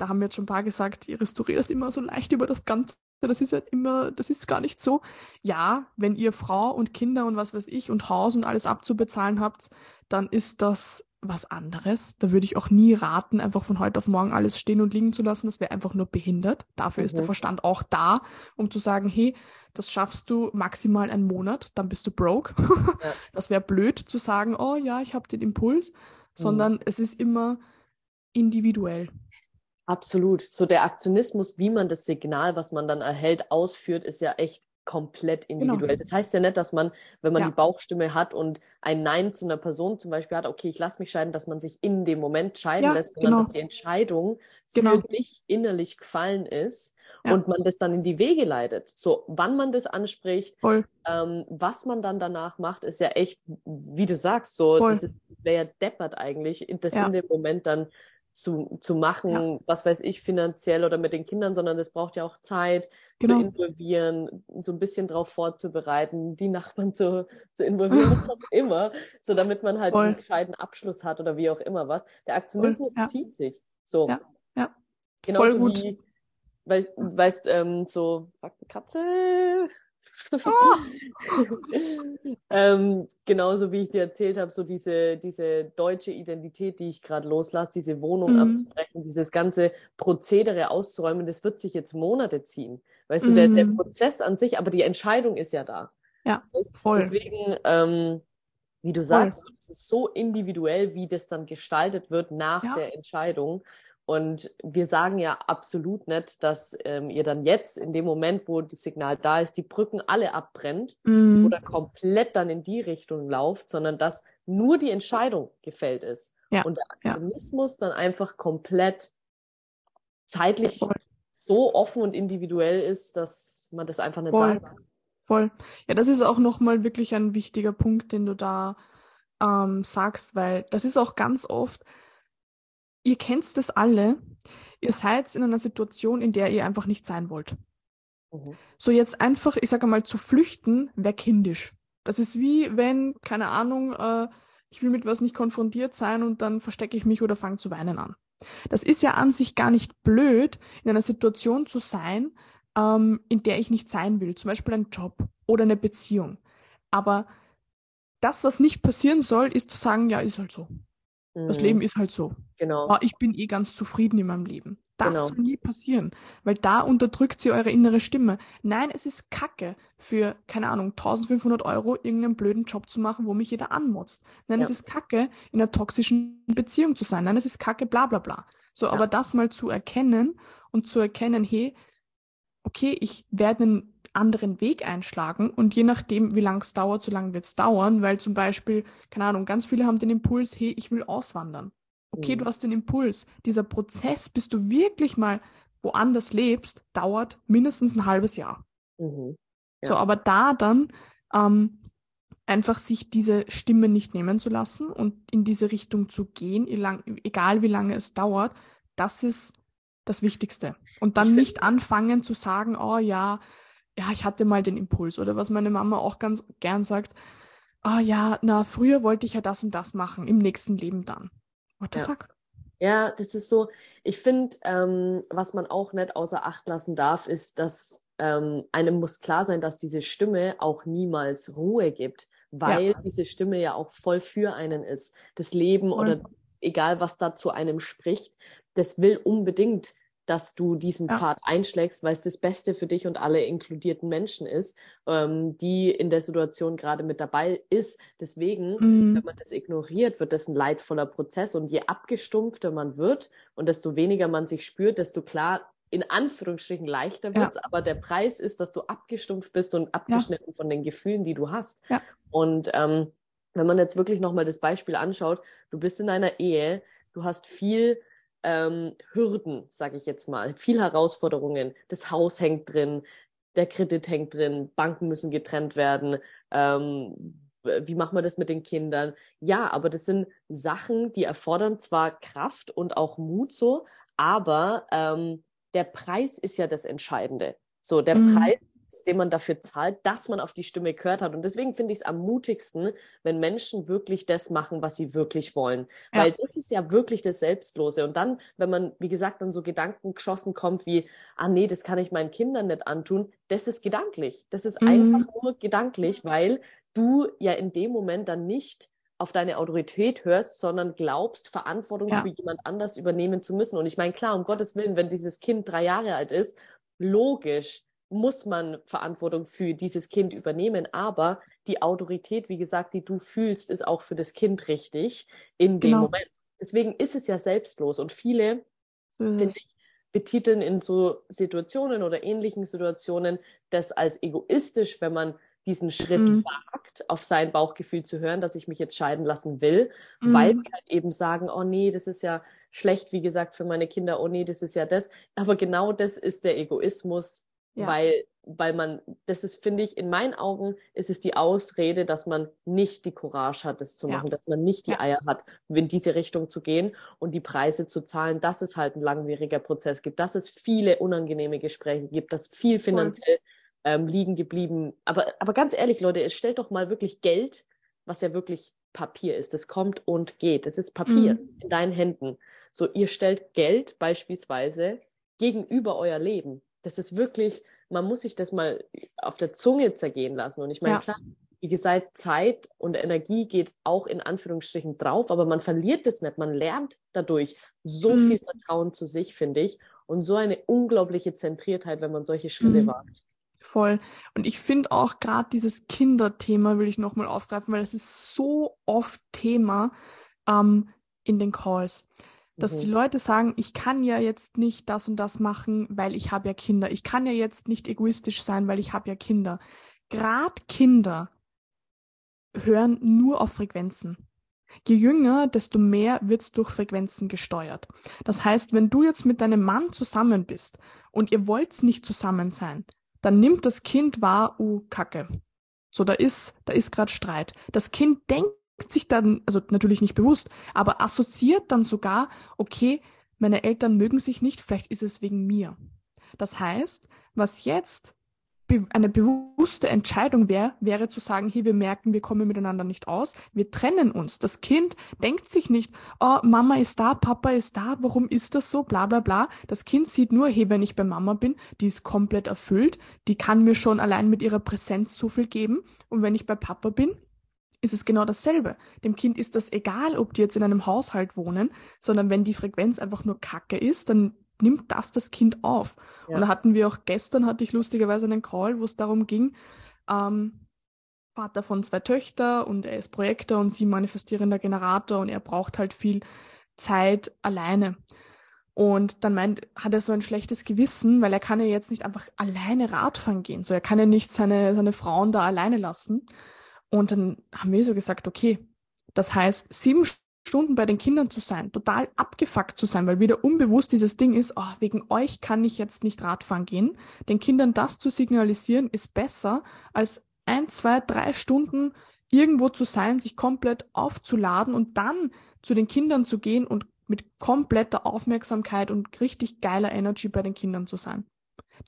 da haben wir jetzt schon ein paar gesagt, ihr restauriert das immer so leicht über das Ganze das ist ja immer, das ist gar nicht so. Ja, wenn ihr Frau und Kinder und was weiß ich und Haus und alles abzubezahlen habt, dann ist das was anderes. Da würde ich auch nie raten, einfach von heute auf morgen alles stehen und liegen zu lassen. Das wäre einfach nur behindert. Dafür mhm. ist der mhm. Verstand auch da, um zu sagen, hey, das schaffst du maximal einen Monat, dann bist du broke. Ja. Das wäre blöd zu sagen, oh ja, ich habe den Impuls, sondern mhm. es ist immer individuell. Absolut. So der Aktionismus, wie man das Signal, was man dann erhält, ausführt, ist ja echt komplett genau. individuell. Genau. Das heißt ja nicht, dass man, wenn man ja. die Bauchstimme hat und ein Nein zu einer Person zum Beispiel hat, okay, ich lasse mich scheiden, dass man sich in dem Moment scheiden ja, lässt, sondern genau. dass die Entscheidung genau. für dich innerlich gefallen ist ja. und man das dann in die Wege leitet. So, wann man das anspricht, ähm, was man dann danach macht, ist ja echt, wie du sagst, so, Voll. das, ist, das wäre ja deppert eigentlich, das in dem Moment dann zu, zu machen, ja. was weiß ich, finanziell oder mit den Kindern, sondern es braucht ja auch Zeit genau. zu involvieren, so ein bisschen darauf vorzubereiten, die Nachbarn zu, zu involvieren, was auch immer, so damit man halt Voll. einen gescheiten Abschluss hat oder wie auch immer was. Der Aktionismus ja. zieht sich. So. Ja, ja. Genauso Voll gut. wie weißt, weißt ähm, so, sagt die Katze. Oh. ähm, genauso wie ich dir erzählt habe, so diese, diese deutsche Identität, die ich gerade loslasse, diese Wohnung mhm. abzubrechen, dieses ganze Prozedere auszuräumen, das wird sich jetzt Monate ziehen. Weißt mhm. du, der, der mhm. Prozess an sich, aber die Entscheidung ist ja da. Ja, voll. Deswegen, ähm, wie du sagst, es ist so individuell, wie das dann gestaltet wird nach ja. der Entscheidung. Und wir sagen ja absolut nicht, dass ähm, ihr dann jetzt in dem Moment, wo das Signal da ist, die Brücken alle abbrennt mhm. oder komplett dann in die Richtung lauft, sondern dass nur die Entscheidung gefällt ist. Ja. Und der Aktionismus ja. dann einfach komplett zeitlich Voll. so offen und individuell ist, dass man das einfach nicht Voll. sagen kann. Voll. Ja, das ist auch nochmal wirklich ein wichtiger Punkt, den du da ähm, sagst, weil das ist auch ganz oft, ihr kennt das alle, ihr seid in einer Situation, in der ihr einfach nicht sein wollt. Mhm. So jetzt einfach, ich sage mal, zu flüchten, wäre kindisch. Das ist wie wenn, keine Ahnung, äh, ich will mit was nicht konfrontiert sein und dann verstecke ich mich oder fange zu weinen an. Das ist ja an sich gar nicht blöd, in einer Situation zu sein, ähm, in der ich nicht sein will. Zum Beispiel ein Job oder eine Beziehung. Aber das, was nicht passieren soll, ist zu sagen, ja, ist halt so. Das mhm. Leben ist halt so. Genau. Aber ich bin eh ganz zufrieden in meinem Leben. Das genau. soll nie passieren, weil da unterdrückt sie eure innere Stimme. Nein, es ist Kacke, für, keine Ahnung, 1500 Euro irgendeinen blöden Job zu machen, wo mich jeder anmotzt. Nein, ja. es ist Kacke, in einer toxischen Beziehung zu sein. Nein, es ist Kacke, bla bla bla. So, ja. aber das mal zu erkennen und zu erkennen, hey, okay, ich werde einen anderen Weg einschlagen und je nachdem, wie lang es dauert, so lange wird es dauern, weil zum Beispiel, keine Ahnung, ganz viele haben den Impuls, hey, ich will auswandern. Okay, mhm. du hast den Impuls. Dieser Prozess, bis du wirklich mal woanders lebst, dauert mindestens ein halbes Jahr. Mhm. Ja. So, aber da dann ähm, einfach sich diese Stimme nicht nehmen zu lassen und in diese Richtung zu gehen, egal wie lange es dauert, das ist das Wichtigste. Und dann nicht anfangen zu sagen, oh ja, ja, ich hatte mal den Impuls oder was meine Mama auch ganz gern sagt, ah oh, ja, na, früher wollte ich ja das und das machen, im nächsten Leben dann. What the ja. fuck? Ja, das ist so, ich finde, ähm, was man auch nicht außer Acht lassen darf, ist, dass ähm, einem muss klar sein, dass diese Stimme auch niemals Ruhe gibt, weil ja. diese Stimme ja auch voll für einen ist. Das Leben voll. oder egal was da zu einem spricht, das will unbedingt dass du diesen ja. Pfad einschlägst, weil es das Beste für dich und alle inkludierten Menschen ist, ähm, die in der Situation gerade mit dabei ist. Deswegen, mhm. wenn man das ignoriert, wird das ein leidvoller Prozess. Und je abgestumpfter man wird und desto weniger man sich spürt, desto klar in Anführungsstrichen leichter wird's, ja. aber der Preis ist, dass du abgestumpft bist und abgeschnitten ja. von den Gefühlen, die du hast. Und ähm, wenn man jetzt wirklich nochmal das Beispiel anschaut, du bist in einer Ehe, du hast viel ähm, Hürden, sage ich jetzt mal, viel Herausforderungen. Das Haus hängt drin, der Kredit hängt drin, Banken müssen getrennt werden. Ähm, wie macht man das mit den Kindern? Ja, aber das sind Sachen, die erfordern zwar Kraft und auch Mut so, aber ähm, der Preis ist ja das Entscheidende. So, der mhm. Preis den man dafür zahlt, dass man auf die Stimme gehört hat. Und deswegen finde ich es am mutigsten, wenn Menschen wirklich das machen, was sie wirklich wollen. Ja. Weil das ist ja wirklich das Selbstlose. Und dann, wenn man, wie gesagt, dann so Gedanken geschossen kommt wie, ah nee, das kann ich meinen Kindern nicht antun, das ist gedanklich. Das ist mhm. einfach nur gedanklich, weil du ja in dem Moment dann nicht auf deine Autorität hörst, sondern glaubst, Verantwortung ja. für jemand anders übernehmen zu müssen. Und ich meine, klar, um Gottes Willen, wenn dieses Kind drei Jahre alt ist, logisch, muss man Verantwortung für dieses Kind übernehmen. Aber die Autorität, wie gesagt, die du fühlst, ist auch für das Kind richtig in dem genau. Moment. Deswegen ist es ja selbstlos. Und viele, so finde ich, betiteln in so Situationen oder ähnlichen Situationen das als egoistisch, wenn man diesen Schritt mhm. wagt, auf sein Bauchgefühl zu hören, dass ich mich jetzt scheiden lassen will, mhm. weil sie halt eben sagen, oh nee, das ist ja schlecht, wie gesagt, für meine Kinder, oh nee, das ist ja das. Aber genau das ist der Egoismus, ja. Weil, weil man, das ist, finde ich, in meinen Augen ist es die Ausrede, dass man nicht die Courage hat, das zu machen, ja. dass man nicht die ja. Eier hat, in diese Richtung zu gehen und die Preise zu zahlen, dass es halt ein langwieriger Prozess gibt, dass es viele unangenehme Gespräche gibt, dass viel finanziell ähm, liegen geblieben. Aber, aber ganz ehrlich, Leute, es stellt doch mal wirklich Geld, was ja wirklich Papier ist. Es kommt und geht. Es ist Papier mhm. in deinen Händen. So, ihr stellt Geld beispielsweise gegenüber euer Leben. Das ist wirklich, man muss sich das mal auf der Zunge zergehen lassen. Und ich meine, ja. klar, wie gesagt, Zeit und Energie geht auch in Anführungsstrichen drauf, aber man verliert es nicht. Man lernt dadurch so mhm. viel Vertrauen zu sich, finde ich, und so eine unglaubliche Zentriertheit, wenn man solche Schritte mhm. wagt. Voll. Und ich finde auch gerade dieses Kinderthema will ich nochmal aufgreifen, weil es ist so oft Thema ähm, in den Calls dass mhm. die Leute sagen, ich kann ja jetzt nicht das und das machen, weil ich habe ja Kinder. Ich kann ja jetzt nicht egoistisch sein, weil ich habe ja Kinder. Gerade Kinder hören nur auf Frequenzen. Je jünger, desto mehr wird es durch Frequenzen gesteuert. Das heißt, wenn du jetzt mit deinem Mann zusammen bist und ihr wollt nicht zusammen sein, dann nimmt das Kind wahr, oh, Kacke. So, da ist, da ist gerade Streit. Das Kind denkt sich dann, also natürlich nicht bewusst, aber assoziiert dann sogar, okay, meine Eltern mögen sich nicht, vielleicht ist es wegen mir. Das heißt, was jetzt eine bewusste Entscheidung wäre, wäre zu sagen, hey, wir merken, wir kommen miteinander nicht aus, wir trennen uns. Das Kind denkt sich nicht, oh, Mama ist da, Papa ist da, warum ist das so, bla bla bla. Das Kind sieht nur, hey, wenn ich bei Mama bin, die ist komplett erfüllt, die kann mir schon allein mit ihrer Präsenz so viel geben. Und wenn ich bei Papa bin, ist es genau dasselbe. Dem Kind ist das egal, ob die jetzt in einem Haushalt wohnen, sondern wenn die Frequenz einfach nur Kacke ist, dann nimmt das das Kind auf. Ja. Und da hatten wir auch gestern, hatte ich lustigerweise einen Call, wo es darum ging, ähm, Vater von zwei Töchtern und er ist Projektor und sie manifestierender Generator und er braucht halt viel Zeit alleine. Und dann meint, hat er so ein schlechtes Gewissen, weil er kann ja jetzt nicht einfach alleine Radfahren gehen. So, er kann ja nicht seine, seine Frauen da alleine lassen. Und dann haben wir so gesagt, okay, das heißt, sieben Stunden bei den Kindern zu sein, total abgefuckt zu sein, weil wieder unbewusst dieses Ding ist, oh, wegen euch kann ich jetzt nicht Radfahren gehen. Den Kindern das zu signalisieren, ist besser, als ein, zwei, drei Stunden irgendwo zu sein, sich komplett aufzuladen und dann zu den Kindern zu gehen und mit kompletter Aufmerksamkeit und richtig geiler Energy bei den Kindern zu sein.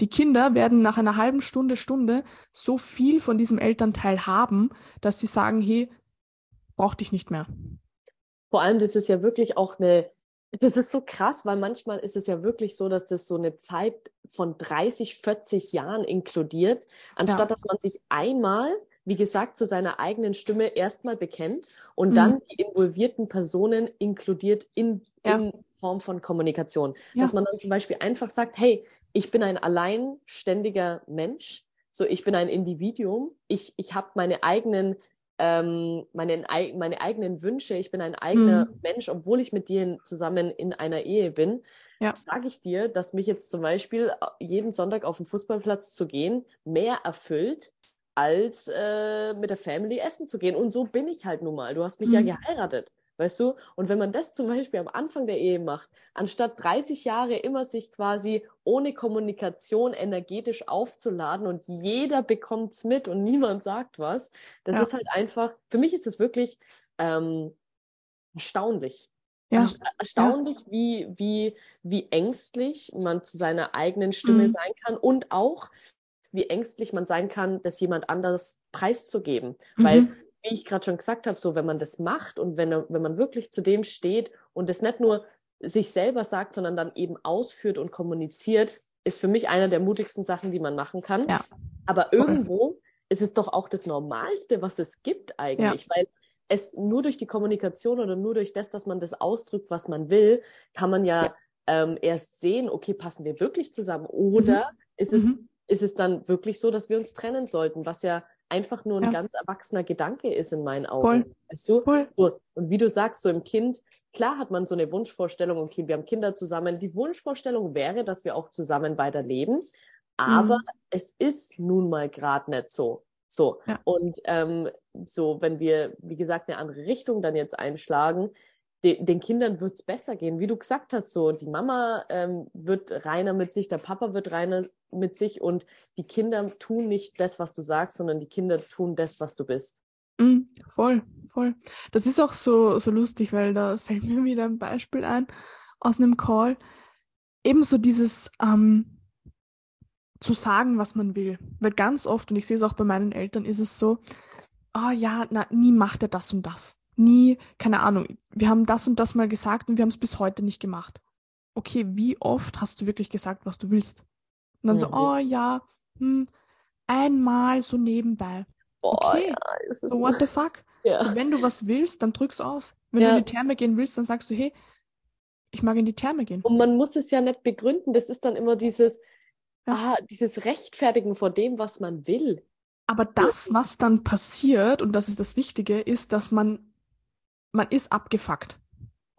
Die Kinder werden nach einer halben Stunde, Stunde so viel von diesem Elternteil haben, dass sie sagen, hey, brauch dich nicht mehr. Vor allem, das ist ja wirklich auch eine, das ist so krass, weil manchmal ist es ja wirklich so, dass das so eine Zeit von 30, 40 Jahren inkludiert, anstatt ja. dass man sich einmal, wie gesagt, zu seiner eigenen Stimme erstmal bekennt und mhm. dann die involvierten Personen inkludiert in, ja. in Form von Kommunikation. Ja. Dass man dann zum Beispiel einfach sagt, hey, ich bin ein alleinständiger Mensch, so ich bin ein Individuum, ich, ich habe meine eigenen ähm, meine, meine eigenen Wünsche, ich bin ein eigener mhm. Mensch, obwohl ich mit dir zusammen in einer Ehe bin, ja. sage ich dir, dass mich jetzt zum Beispiel äh, jeden Sonntag auf den Fußballplatz zu gehen mehr erfüllt, als äh, mit der Family essen zu gehen. Und so bin ich halt nun mal. Du hast mich mhm. ja geheiratet. Weißt du? Und wenn man das zum Beispiel am Anfang der Ehe macht, anstatt 30 Jahre immer sich quasi ohne Kommunikation energetisch aufzuladen und jeder bekommt's mit und niemand sagt was, das ja. ist halt einfach, für mich ist es wirklich ähm, erstaunlich. Ja. Erstaunlich, ja. wie, wie, wie ängstlich man zu seiner eigenen Stimme mhm. sein kann und auch, wie ängstlich man sein kann, das jemand anders preiszugeben. Mhm. Weil wie ich gerade schon gesagt habe, so wenn man das macht und wenn, wenn man wirklich zu dem steht und das nicht nur sich selber sagt, sondern dann eben ausführt und kommuniziert, ist für mich einer der mutigsten Sachen, die man machen kann. Ja. Aber Voll. irgendwo ist es doch auch das Normalste, was es gibt eigentlich, ja. weil es nur durch die Kommunikation oder nur durch das, dass man das ausdrückt, was man will, kann man ja ähm, erst sehen, okay, passen wir wirklich zusammen oder mhm. ist es mhm. ist es dann wirklich so, dass wir uns trennen sollten, was ja einfach nur ein ja. ganz erwachsener Gedanke ist in meinen Augen. Voll. Weißt du? Voll. So, und wie du sagst, so im Kind, klar hat man so eine Wunschvorstellung, okay, wir haben Kinder zusammen. Die Wunschvorstellung wäre, dass wir auch zusammen weiterleben. Aber mhm. es ist nun mal gerade nicht so. So. Ja. Und ähm, so, wenn wir, wie gesagt, eine andere Richtung dann jetzt einschlagen, de den Kindern wird's besser gehen. Wie du gesagt hast, so die Mama ähm, wird reiner mit sich, der Papa wird reiner mit sich und die Kinder tun nicht das, was du sagst, sondern die Kinder tun das, was du bist. Mm, voll, voll. Das ist auch so, so lustig, weil da fällt mir wieder ein Beispiel ein aus einem Call. Ebenso dieses ähm, zu sagen, was man will. Weil ganz oft, und ich sehe es auch bei meinen Eltern, ist es so, oh ja, na, nie macht er das und das. Nie, keine Ahnung, wir haben das und das mal gesagt und wir haben es bis heute nicht gemacht. okay, wie oft hast du wirklich gesagt, was du willst? Und dann mhm. so, oh ja, hm, einmal so nebenbei. Boah, okay, ja, so what the fuck? Ja. Also wenn du was willst, dann drück's aus. Wenn ja. du in die Therme gehen willst, dann sagst du, hey, ich mag in die Therme gehen. Und man muss es ja nicht begründen. Das ist dann immer dieses, ah, dieses Rechtfertigen vor dem, was man will. Aber das, was dann passiert, und das ist das Wichtige, ist, dass man, man ist abgefuckt.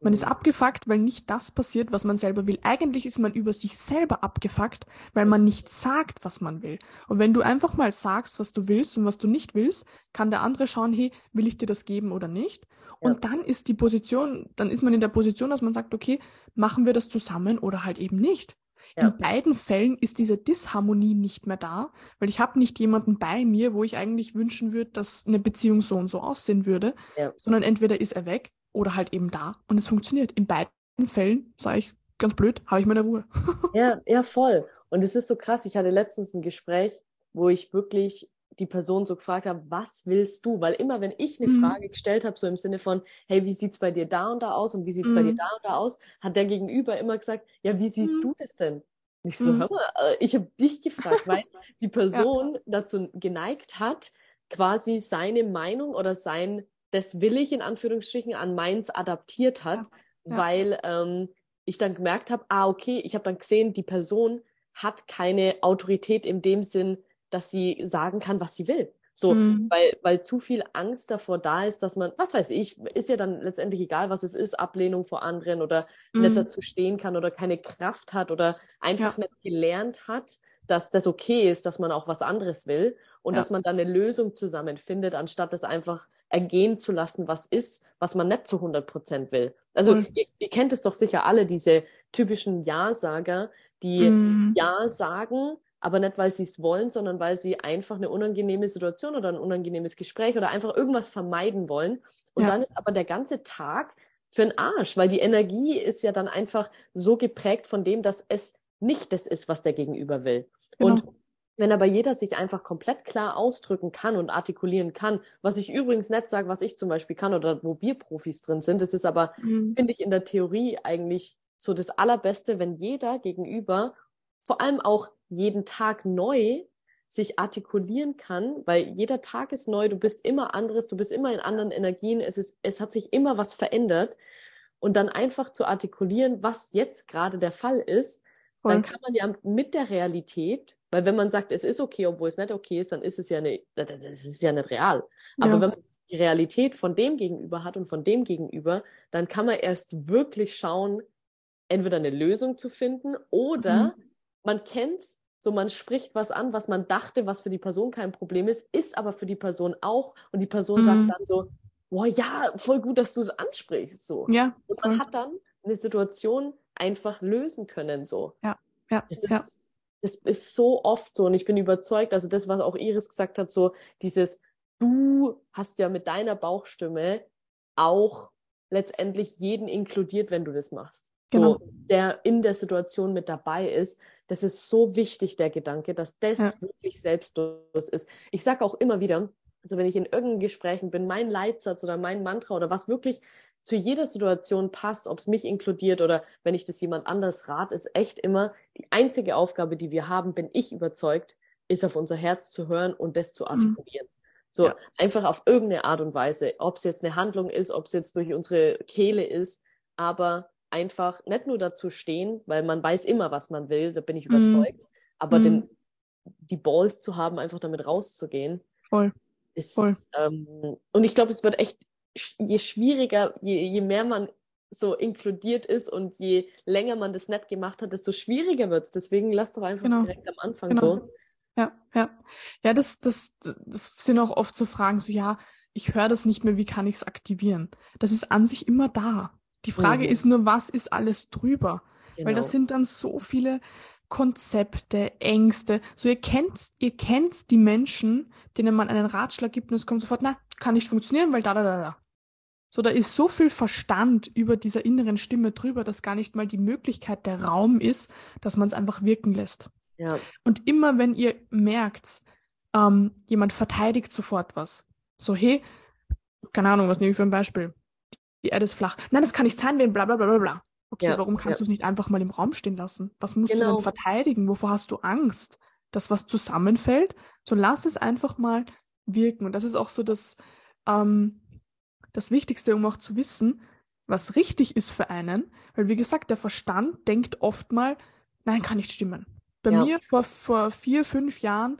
Man ist abgefuckt, weil nicht das passiert, was man selber will. Eigentlich ist man über sich selber abgefuckt, weil man nicht sagt, was man will. Und wenn du einfach mal sagst, was du willst und was du nicht willst, kann der andere schauen, hey, will ich dir das geben oder nicht? Ja. Und dann ist die Position, dann ist man in der Position, dass man sagt, okay, machen wir das zusammen oder halt eben nicht. Ja. In beiden Fällen ist diese Disharmonie nicht mehr da, weil ich habe nicht jemanden bei mir, wo ich eigentlich wünschen würde, dass eine Beziehung so und so aussehen würde, ja. sondern entweder ist er weg oder halt eben da und es funktioniert. In beiden Fällen, sage ich ganz blöd, habe ich meine Ruhe. ja, ja, voll. Und es ist so krass. Ich hatte letztens ein Gespräch, wo ich wirklich die Person so gefragt habe, was willst du? Weil immer, wenn ich eine mhm. Frage gestellt habe, so im Sinne von, hey, wie sieht's bei dir da und da aus und wie sieht's mhm. bei dir mhm. da und da aus, hat der Gegenüber immer gesagt, ja, wie siehst mhm. du das denn? Und ich so, mhm. hör mal, äh, ich habe dich gefragt, weil die Person ja. dazu geneigt hat, quasi seine Meinung oder sein, das will ich in Anführungsstrichen an meins adaptiert hat, ja. Ja. weil ähm, ich dann gemerkt habe, ah, okay, ich habe dann gesehen, die Person hat keine Autorität in dem Sinn, dass sie sagen kann, was sie will. So, mhm. weil, weil zu viel Angst davor da ist, dass man, was weiß ich, ist ja dann letztendlich egal, was es ist, Ablehnung vor anderen oder mhm. nicht dazu stehen kann oder keine Kraft hat oder einfach ja. nicht gelernt hat, dass das okay ist, dass man auch was anderes will und ja. dass man dann eine Lösung zusammenfindet, anstatt das einfach ergehen zu lassen, was ist, was man nicht zu 100 Prozent will. Also mhm. ihr, ihr, kennt es doch sicher alle, diese typischen Ja-Sager, die mhm. Ja sagen, aber nicht, weil sie es wollen, sondern weil sie einfach eine unangenehme Situation oder ein unangenehmes Gespräch oder einfach irgendwas vermeiden wollen. Und ja. dann ist aber der ganze Tag für den Arsch, weil die Energie ist ja dann einfach so geprägt von dem, dass es nicht das ist, was der Gegenüber will. Genau. Und wenn aber jeder sich einfach komplett klar ausdrücken kann und artikulieren kann, was ich übrigens nicht sage, was ich zum Beispiel kann oder wo wir Profis drin sind, das ist aber, mhm. finde ich, in der Theorie eigentlich so das Allerbeste, wenn jeder gegenüber vor allem auch jeden Tag neu sich artikulieren kann, weil jeder Tag ist neu, du bist immer anderes, du bist immer in anderen Energien, es ist, es hat sich immer was verändert und dann einfach zu artikulieren, was jetzt gerade der Fall ist, Voll. dann kann man ja mit der Realität, weil wenn man sagt, es ist okay, obwohl es nicht okay ist, dann ist es ja nicht, das ist ja nicht real. Aber ja. wenn man die Realität von dem gegenüber hat und von dem gegenüber, dann kann man erst wirklich schauen, entweder eine Lösung zu finden oder mhm man kennt's, so man spricht was an, was man dachte, was für die Person kein Problem ist, ist aber für die Person auch. Und die Person mhm. sagt dann so, boah, ja, voll gut, dass du es ansprichst. So. Ja. Und man hat dann eine Situation einfach lösen können. So. Ja, ja. Das ist, ja. das ist so oft so. Und ich bin überzeugt, also das, was auch Iris gesagt hat, so dieses, du hast ja mit deiner Bauchstimme auch letztendlich jeden inkludiert, wenn du das machst. Genau. So, der in der Situation mit dabei ist. Das ist so wichtig, der Gedanke, dass das ja. wirklich selbstlos ist. Ich sage auch immer wieder, also wenn ich in irgendeinen Gesprächen bin, mein Leitsatz oder mein Mantra oder was wirklich zu jeder Situation passt, ob es mich inkludiert oder wenn ich das jemand anders rat, ist echt immer die einzige Aufgabe, die wir haben, bin ich überzeugt, ist auf unser Herz zu hören und das zu mhm. artikulieren. Mhm. So ja. einfach auf irgendeine Art und Weise, ob es jetzt eine Handlung ist, ob es jetzt durch unsere Kehle ist, aber einfach nicht nur dazu stehen, weil man weiß immer, was man will, da bin ich mhm. überzeugt, mm. aber mm. den, die Balls zu haben, einfach damit rauszugehen. Voll. Ist, Voll. Ähm, und ich glaube, es wird echt, je schwieriger, je, je mehr man so inkludiert ist und je länger man das nicht gemacht hat, desto schwieriger wird es. Deswegen lass doch einfach genau. direkt am Anfang genau. so. Ja, ja. Ja, das, das, das sind auch oft so Fragen, so ja, ich höre das nicht mehr, wie kann ich es aktivieren? Das ist an sich immer da. Die Frage mhm. ist nur, was ist alles drüber? Genau. Weil das genau. sind dann so viele Konzepte, Ängste. So ihr kennt, ihr kennt die Menschen, denen man einen Ratschlag gibt und es kommt sofort, na, kann nicht funktionieren, weil da, da, da, da. So, da ist so viel Verstand über dieser inneren Stimme drüber, dass gar nicht mal die Möglichkeit der Raum ist, dass man es einfach wirken lässt. Ja. Und immer wenn ihr merkt, ähm, jemand verteidigt sofort was. So, hey, keine Ahnung, was nehme ich für ein Beispiel? die Erde ist flach. Nein, das kann nicht sein, wenn bla bla bla bla bla. Okay, ja, warum kannst ja. du es nicht einfach mal im Raum stehen lassen? Was musst genau. du denn verteidigen? Wovor hast du Angst? Dass was zusammenfällt? So lass es einfach mal wirken. Und das ist auch so das, ähm, das Wichtigste, um auch zu wissen, was richtig ist für einen. Weil, wie gesagt, der Verstand denkt oft mal, nein, kann nicht stimmen. Bei ja. mir vor, vor vier, fünf Jahren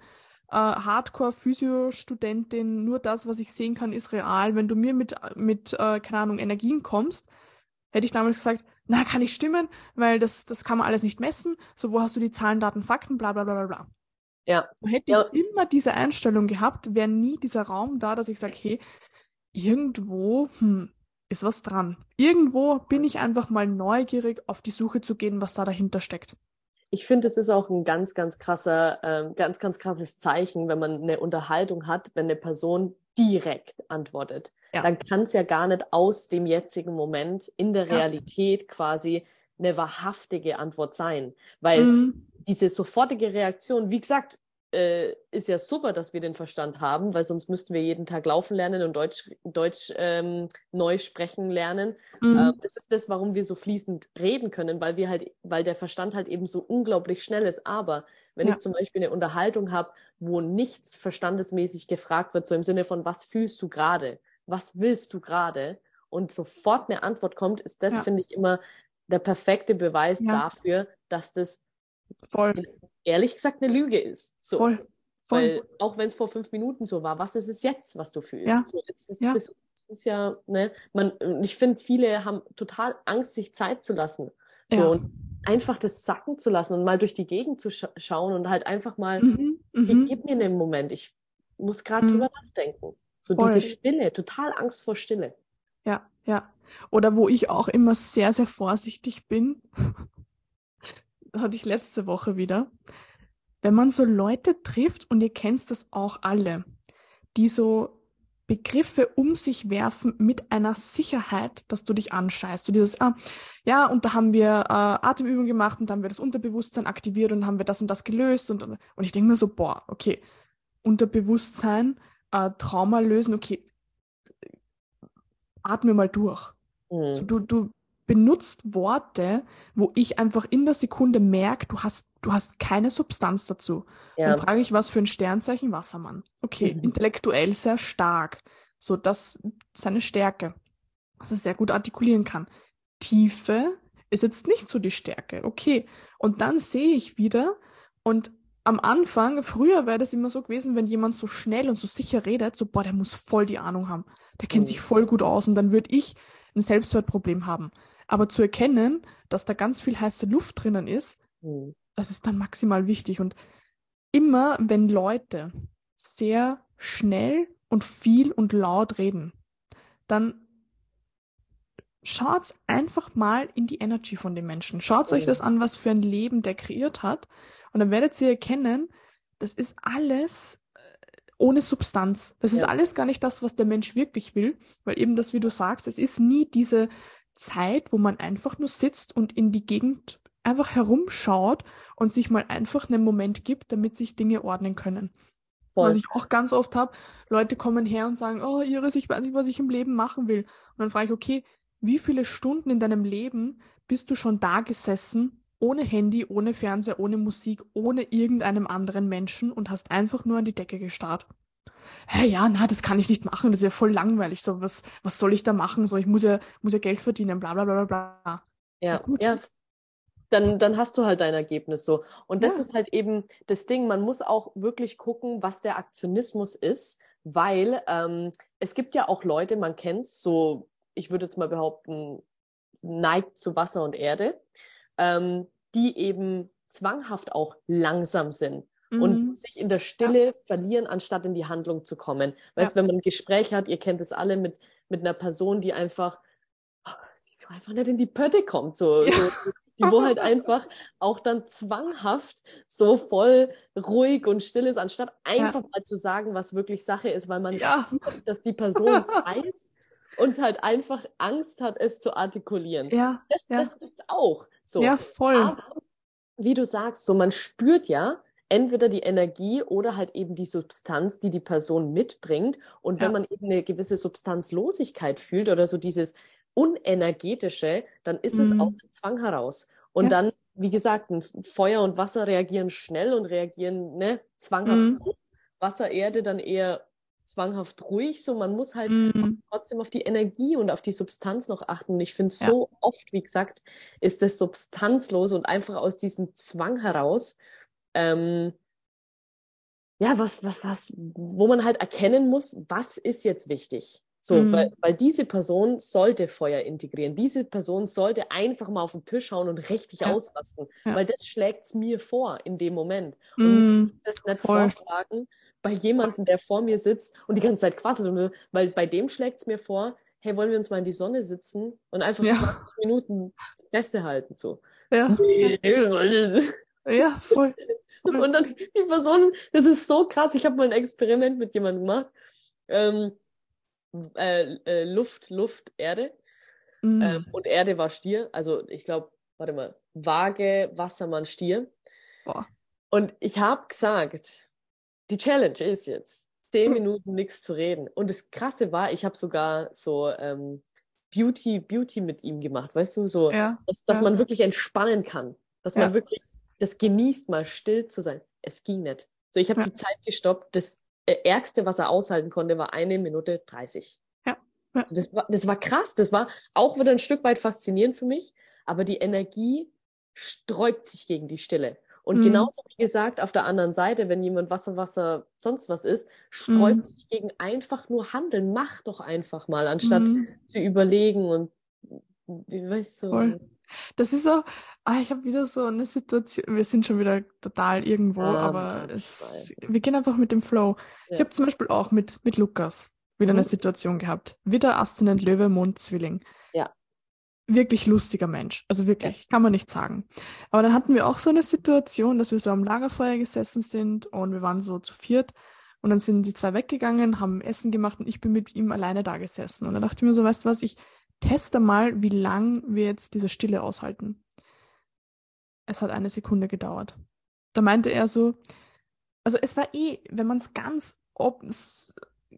äh, Hardcore-Physio-Studentin, nur das, was ich sehen kann, ist real. Wenn du mir mit, mit äh, keine Ahnung, Energien kommst, hätte ich damals gesagt, na, kann nicht stimmen, weil das, das kann man alles nicht messen. So, wo hast du die Zahlen, Daten, Fakten, bla bla bla bla bla. Ja. Hätte ja. ich immer diese Einstellung gehabt, wäre nie dieser Raum da, dass ich sage, hey, irgendwo hm, ist was dran. Irgendwo bin ich einfach mal neugierig, auf die Suche zu gehen, was da dahinter steckt. Ich finde, es ist auch ein ganz, ganz krasser, äh, ganz, ganz krasses Zeichen, wenn man eine Unterhaltung hat, wenn eine Person direkt antwortet. Ja. Dann kann es ja gar nicht aus dem jetzigen Moment in der Realität ja. quasi eine wahrhaftige Antwort sein. Weil mhm. diese sofortige Reaktion, wie gesagt, äh, ist ja super, dass wir den Verstand haben, weil sonst müssten wir jeden Tag laufen lernen und Deutsch, Deutsch ähm, neu sprechen lernen. Mhm. Äh, das ist das, warum wir so fließend reden können, weil wir halt, weil der Verstand halt eben so unglaublich schnell ist. Aber wenn ja. ich zum Beispiel eine Unterhaltung habe, wo nichts verstandesmäßig gefragt wird, so im Sinne von, was fühlst du gerade? Was willst du gerade? Und sofort eine Antwort kommt, ist das, ja. finde ich, immer der perfekte Beweis ja. dafür, dass das Voll ehrlich gesagt eine Lüge ist. So. Voll. Voll. Weil auch wenn es vor fünf Minuten so war, was ist es jetzt, was du fühlst? Ja. So, das, ist, ja. das ist ja, ne, man, ich finde, viele haben total Angst, sich Zeit zu lassen. So ja. und einfach das sacken zu lassen und mal durch die Gegend zu scha schauen und halt einfach mal, mhm, gib, mhm. gib, mir einen Moment, ich muss gerade mhm. drüber nachdenken. So Voll. diese Stille, total Angst vor Stille. Ja, ja. Oder wo ich auch immer sehr, sehr vorsichtig bin, hatte ich letzte Woche wieder. Wenn man so Leute trifft, und ihr kennt das auch alle, die so Begriffe um sich werfen mit einer Sicherheit, dass du dich anscheißt. Du dieses, ah, ja, und da haben wir äh, Atemübungen gemacht und dann haben wir das Unterbewusstsein aktiviert und haben wir das und das gelöst. Und, und ich denke mir so, boah, okay, Unterbewusstsein, äh, Trauma lösen, okay, atme mal durch. Mhm. So, du, du benutzt Worte, wo ich einfach in der Sekunde merke, du hast, du hast keine Substanz dazu. Ja. Dann frage ich, was für ein Sternzeichen Wassermann. Okay, mhm. intellektuell sehr stark. So, das seine Stärke. Was er sehr gut artikulieren kann. Tiefe ist jetzt nicht so die Stärke. Okay. Und dann sehe ich wieder und am Anfang, früher wäre das immer so gewesen, wenn jemand so schnell und so sicher redet, so, boah, der muss voll die Ahnung haben. Der kennt mhm. sich voll gut aus und dann würde ich ein Selbstwertproblem haben. Aber zu erkennen, dass da ganz viel heiße Luft drinnen ist, mhm. das ist dann maximal wichtig. Und immer, wenn Leute sehr schnell und viel und laut reden, dann schaut einfach mal in die Energy von den Menschen. Schaut euch das an, was für ein Leben der kreiert hat. Und dann werdet ihr erkennen, das ist alles äh, ohne Substanz. Das ja. ist alles gar nicht das, was der Mensch wirklich will, weil eben das, wie du sagst, es ist nie diese Zeit, wo man einfach nur sitzt und in die Gegend einfach herumschaut und sich mal einfach einen Moment gibt, damit sich Dinge ordnen können. Voll. Was ich auch ganz oft habe, Leute kommen her und sagen, oh Iris, ich weiß nicht, was ich im Leben machen will. Und dann frage ich, okay, wie viele Stunden in deinem Leben bist du schon da gesessen, ohne Handy, ohne Fernseher, ohne Musik, ohne irgendeinem anderen Menschen und hast einfach nur an die Decke gestarrt? Hä, ja, na, das kann ich nicht machen, das ist ja voll langweilig. So, was, was soll ich da machen? So, ich muss ja, muss ja Geld verdienen, bla bla bla bla bla. Ja, gut. ja. Dann, dann hast du halt dein Ergebnis so. Und das ja. ist halt eben das Ding, man muss auch wirklich gucken, was der Aktionismus ist, weil ähm, es gibt ja auch Leute, man kennt so, ich würde jetzt mal behaupten, neigt zu Wasser und Erde, ähm, die eben zwanghaft auch langsam sind und mhm. sich in der Stille ja. verlieren, anstatt in die Handlung zu kommen. Weißt, ja. wenn man ein Gespräch hat, ihr kennt es alle mit, mit einer Person, die einfach, die einfach nicht in die Pötte kommt, so, ja. so die wo halt einfach auch dann zwanghaft so voll ruhig und still ist, anstatt einfach mal zu sagen, was wirklich Sache ist, weil man spürt, dass die Person es weiß und halt einfach Angst hat, es zu artikulieren. Ja, das, ja. das gibt's auch. So. Ja, voll. Aber, wie du sagst, so man spürt ja, entweder die Energie oder halt eben die Substanz, die die Person mitbringt. Und wenn ja. man eben eine gewisse Substanzlosigkeit fühlt oder so dieses, Unenergetische, dann ist es aus dem Zwang heraus. Und ja. dann, wie gesagt, Feuer und Wasser reagieren schnell und reagieren ne, zwanghaft. Mhm. Wasser, Erde dann eher zwanghaft ruhig. So, man muss halt mm. trotzdem auf die Energie und auf die Substanz noch achten. Und ich finde, ja. so oft, wie gesagt, ist das substanzlos und einfach aus diesem Zwang heraus, ähm, ja, was, was, was, wo man halt erkennen muss, was ist jetzt wichtig. So, mm. weil, weil diese Person sollte Feuer integrieren. Diese Person sollte einfach mal auf den Tisch hauen und richtig ja. ausrasten. Ja. Weil das schlägt es mir vor in dem Moment. Und mm. das nicht Voll. vorschlagen, bei jemandem, der vor mir sitzt und die ganze Zeit quasselt. Und, weil bei dem schlägt es mir vor, hey, wollen wir uns mal in die Sonne sitzen und einfach ja. 20 Minuten Fresse halten, so. Ja. ja, voll. Und dann die Person, das ist so krass. Ich habe mal ein Experiment mit jemandem gemacht. Ähm, äh, äh, Luft, Luft, Erde. Mhm. Ähm, und Erde war Stier. Also ich glaube, warte mal, Waage, Wassermann, Stier. Boah. Und ich habe gesagt, die Challenge ist jetzt, zehn hm. Minuten nichts zu reden. Und das Krasse war, ich habe sogar so ähm, Beauty, Beauty mit ihm gemacht, weißt du, so, ja, dass, dass ja. man wirklich entspannen kann, dass ja. man wirklich das genießt, mal still zu sein. Es ging nicht. So, ich habe die Zeit gestoppt. Das äh, Ärgste, was er aushalten konnte, war eine Minute 30. Ja. Also das, war, das war krass. Das war auch wieder ein Stück weit faszinierend für mich. Aber die Energie sträubt sich gegen die Stille. Und mhm. genauso wie gesagt, auf der anderen Seite, wenn jemand Wasser, Wasser, sonst was ist, sträubt mhm. sich gegen einfach nur Handeln. Mach doch einfach mal, anstatt mhm. zu überlegen und weißt du. Voll. Das ist so, ah, ich habe wieder so eine Situation, wir sind schon wieder total irgendwo, ah, aber es, wir gehen einfach mit dem Flow. Ja. Ich habe zum Beispiel auch mit, mit Lukas wieder eine mhm. Situation gehabt. Wieder Aszendent Löwe, Mond, Zwilling. Ja wirklich lustiger Mensch. Also wirklich, kann man nicht sagen. Aber dann hatten wir auch so eine Situation, dass wir so am Lagerfeuer gesessen sind und wir waren so zu viert. Und dann sind die zwei weggegangen, haben Essen gemacht und ich bin mit ihm alleine da gesessen. Und dann dachte ich mir so, weißt du was, ich teste mal, wie lang wir jetzt diese Stille aushalten. Es hat eine Sekunde gedauert. Da meinte er so, also es war eh, wenn man es ganz ob,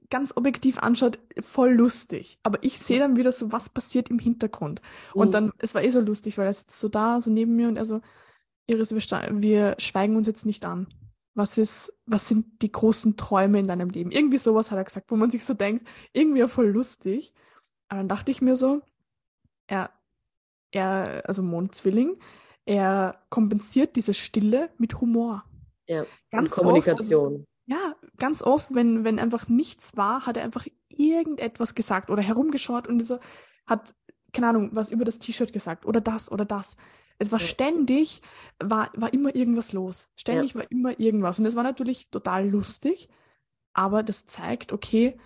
ganz objektiv anschaut, voll lustig. Aber ich sehe dann wieder so, was passiert im Hintergrund. Und mhm. dann, es war eh so lustig, weil er sitzt so da, so neben mir und er so, Iris, wir, wir schweigen uns jetzt nicht an. Was ist, was sind die großen Träume in deinem Leben? Irgendwie sowas hat er gesagt, wo man sich so denkt, irgendwie voll lustig. Aber dann dachte ich mir so, er, er, also Mondzwilling, er kompensiert diese Stille mit Humor. Ja, ganz Kommunikation. Oft, also, ja, ganz oft, wenn, wenn einfach nichts war, hat er einfach irgendetwas gesagt oder herumgeschaut und so hat, keine Ahnung, was über das T-Shirt gesagt oder das oder das. Es war ja. ständig, war, war immer irgendwas los. Ständig ja. war immer irgendwas. Und es war natürlich total lustig, aber das zeigt, okay,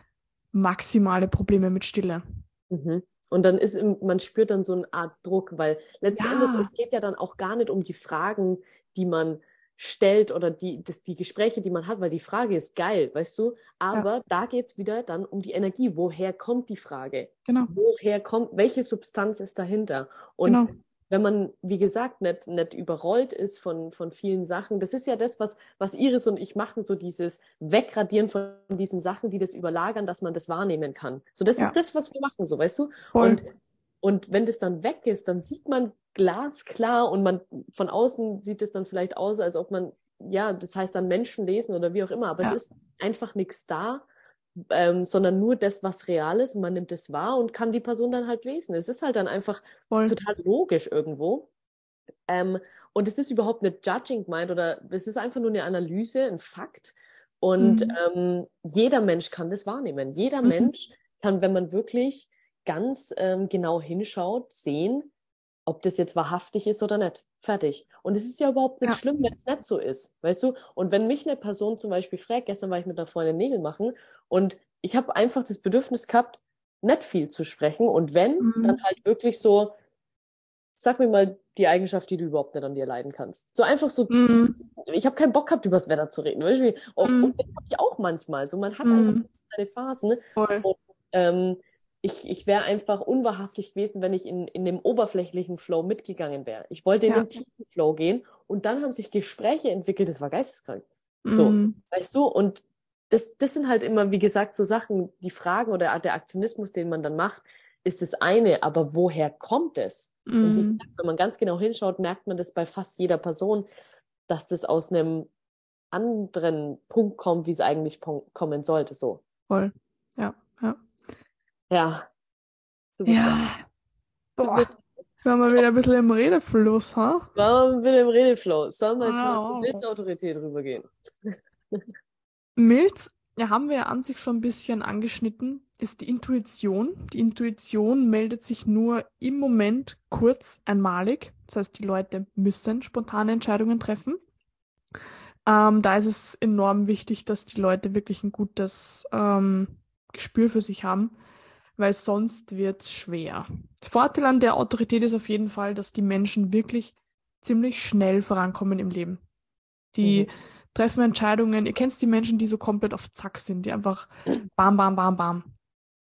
maximale Probleme mit Stille. Mhm. Und dann ist, man spürt dann so eine Art Druck, weil letzten ja. Endes, es geht ja dann auch gar nicht um die Fragen, die man stellt oder die, das, die Gespräche, die man hat, weil die Frage ist geil, weißt du? Aber ja. da geht's wieder dann um die Energie. Woher kommt die Frage? Genau. Woher kommt, welche Substanz ist dahinter? Und genau. Wenn man, wie gesagt, nicht, nicht überrollt ist von, von vielen Sachen, das ist ja das, was, was Iris und ich machen, so dieses Wegradieren von diesen Sachen, die das überlagern, dass man das wahrnehmen kann. So, das ja. ist das, was wir machen, so, weißt du? Voll. Und und wenn das dann weg ist, dann sieht man glasklar und man von außen sieht es dann vielleicht aus, als ob man, ja, das heißt dann Menschen lesen oder wie auch immer, aber ja. es ist einfach nichts da, ähm, sondern nur das, was real ist und man nimmt es wahr und kann die Person dann halt lesen. Es ist halt dann einfach Voll. total logisch irgendwo. Ähm, und es ist überhaupt nicht Judging Mind oder es ist einfach nur eine Analyse, ein Fakt. Und mhm. ähm, jeder Mensch kann das wahrnehmen. Jeder mhm. Mensch kann, wenn man wirklich ganz ähm, genau hinschaut, sehen, ob das jetzt wahrhaftig ist oder nicht. Fertig. Und es ist ja überhaupt nicht ja. schlimm, wenn es nicht so ist, weißt du? Und wenn mich eine Person zum Beispiel fragt, gestern war ich mit einer Freundin Nägel machen und ich habe einfach das Bedürfnis gehabt, nicht viel zu sprechen und wenn, mhm. dann halt wirklich so, sag mir mal die Eigenschaft, die du überhaupt nicht an dir leiden kannst. So einfach so, mhm. ich habe keinen Bock gehabt, über das Wetter zu reden. Und, mhm. und das habe ich auch manchmal. So, man hat einfach mhm. seine Phasen. Voll. Und, ähm, ich, ich wäre einfach unwahrhaftig gewesen, wenn ich in, in dem oberflächlichen Flow mitgegangen wäre. Ich wollte in ja. den tiefen Flow gehen und dann haben sich Gespräche entwickelt, das war geisteskrank. So, mhm. weißt du, und das, das sind halt immer, wie gesagt, so Sachen, die Fragen oder der Aktionismus, den man dann macht, ist das eine, aber woher kommt es? Mm. Und wie Mhm. gesagt, wenn man ganz genau hinschaut, merkt man das bei fast jeder Person, dass das aus einem anderen Punkt kommt, wie es eigentlich kommen sollte. So. Voll. Ja, ja. Ja. Ja. Boah. bist- Waren wir wieder ein bisschen im Redefluss, ha? Warum bin ich im Redeflow? Sollen wir jetzt mal Ja. zur Bildautorität rübergehen? Milz, ja, haben wir ja an sich schon ein bisschen angeschnitten, ist die Intuition. Die Intuition meldet sich nur im Moment kurz einmalig. Das heißt, die Leute müssen spontane Entscheidungen treffen. Ähm, da ist es enorm wichtig, dass die Leute wirklich ein gutes ähm, Gespür für sich haben, weil sonst wird es schwer. Vorteil an der Autorität ist auf jeden Fall, dass die Menschen wirklich ziemlich schnell vorankommen im Leben. Die Mhm. treffen Entscheidungen. Ihr kennt die Menschen, die so komplett auf Zack sind, die einfach bam, bam, bam, bam.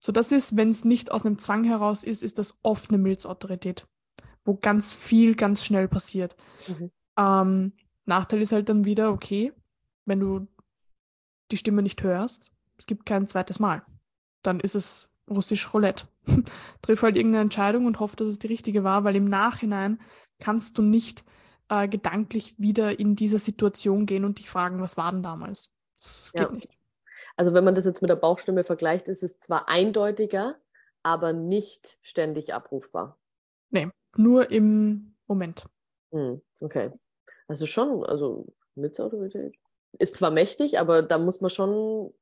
So, das ist, wenn es nicht aus einem Zwang heraus ist, ist das oft eine Milzautorität, wo ganz viel ganz schnell passiert. Mhm. Ähm, Nachteil ist halt dann wieder, okay, wenn du die Stimme nicht hörst, es gibt kein zweites Mal. Dann ist es russisch Roulette. Triff halt irgendeine Entscheidung und hoff, dass es die richtige war, weil im Nachhinein kannst du nicht äh, gedanklich wieder in diese Situation gehen und dich fragen, was war denn damals? Das geht Ja. nicht. Also wenn man das jetzt mit der Bauchstimme vergleicht, ist es zwar eindeutiger, aber nicht ständig abrufbar. Nur im Moment. Hm, okay. Also schon, also Milzautorität. Ist zwar mächtig, aber da muss man schon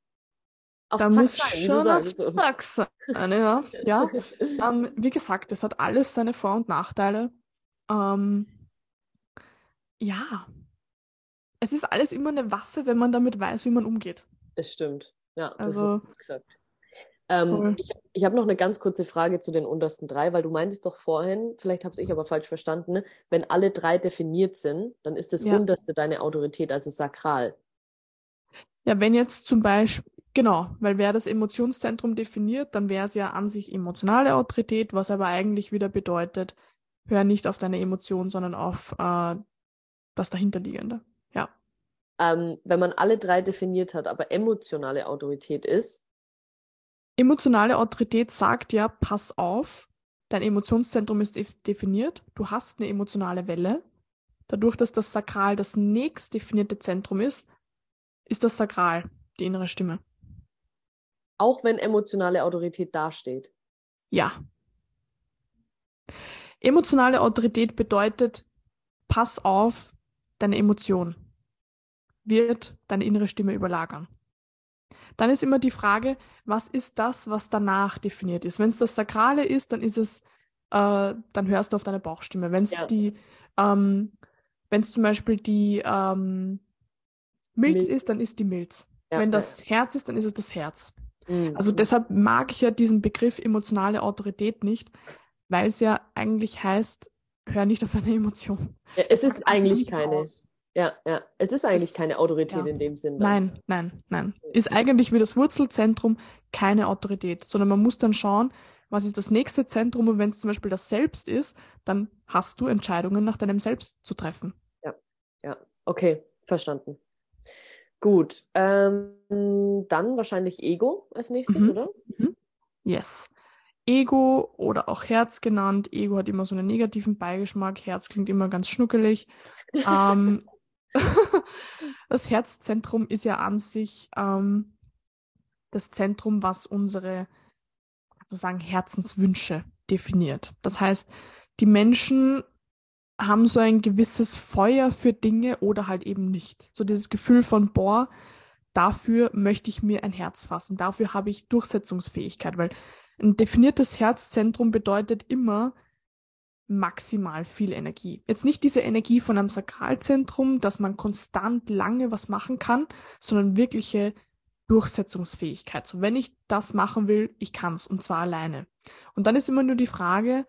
auf Da Zack muss sein, schon auf so. Zack sein, ja. ja. Ähm, wie gesagt, es hat alles seine Vor- und Nachteile. Ähm, ja. Es ist alles immer eine Waffe, wenn man damit weiß, wie man umgeht. Das stimmt. Ja, das Also- ist gut gesagt. Ähm, Voll. ich ich habe noch eine ganz kurze Frage zu den untersten drei, weil du meintest doch vorhin, vielleicht habe ich aber falsch verstanden, ne? wenn alle drei definiert sind, dann ist das Ja. unterste deine Autorität, also sakral. Ja, wenn jetzt zum Beispiel, genau, weil wer das Emotionszentrum definiert, dann wäre es ja an sich emotionale Autorität, was aber eigentlich wieder bedeutet, hör nicht auf deine Emotionen, sondern auf äh, das dahinterliegende. Ja. Ähm, wenn man alle drei definiert hat, aber emotionale Autorität ist, Emotionale Autorität sagt ja, pass auf, dein Emotionszentrum ist def definiert, du hast eine emotionale Welle. Dadurch, dass das Sakral das nächst definierte Zentrum ist, ist das Sakral die innere Stimme. Auch wenn emotionale Autorität dasteht. Ja. Emotionale Autorität bedeutet, pass auf, deine Emotion wird deine innere Stimme überlagern. Dann ist immer die Frage, was ist das, was danach definiert ist? Wenn es das Sakrale ist, dann ist es, äh, dann hörst du auf deine Bauchstimme. Wenn es Ja. die, ähm, wenn es zum Beispiel die ähm, Milz Milz. ist, dann ist die Milz. Ja, Wenn ja. das Herz ist, dann ist es das Herz. Mhm. Also deshalb mag ich ja diesen Begriff emotionale Autorität nicht, weil es ja eigentlich heißt, hör nicht auf deine Emotionen. Ja, es Das ist eigentlich keine. aus. Ja, ja. Es ist eigentlich Es- keine Autorität ja. in dem Sinn. dann. Nein, nein, nein. Ist eigentlich wie das Wurzelzentrum keine Autorität, sondern man muss dann schauen, was ist das nächste Zentrum und wenn es zum Beispiel das Selbst ist, dann hast du Entscheidungen nach deinem Selbst zu treffen. Okay, verstanden. Gut. Ähm, dann wahrscheinlich Ego als nächstes, Mhm. oder? Yes. Ego oder auch Herz genannt. Ego hat immer so einen negativen Beigeschmack. Herz klingt immer ganz schnuckelig. ähm, das Herzzentrum ist ja an sich ähm, das Zentrum, was unsere sozusagen Herzenswünsche definiert. Das heißt, die Menschen haben so ein gewisses Feuer für Dinge oder halt eben nicht. So dieses Gefühl von, boah, dafür möchte ich mir ein Herz fassen, dafür habe ich Durchsetzungsfähigkeit, weil ein definiertes Herzzentrum bedeutet immer maximal viel Energie. Jetzt nicht diese Energie von einem Sakralzentrum, dass man konstant lange was machen kann, sondern wirkliche Durchsetzungsfähigkeit. So, wenn ich das machen will, ich kann es und zwar alleine. Und dann ist immer nur die Frage,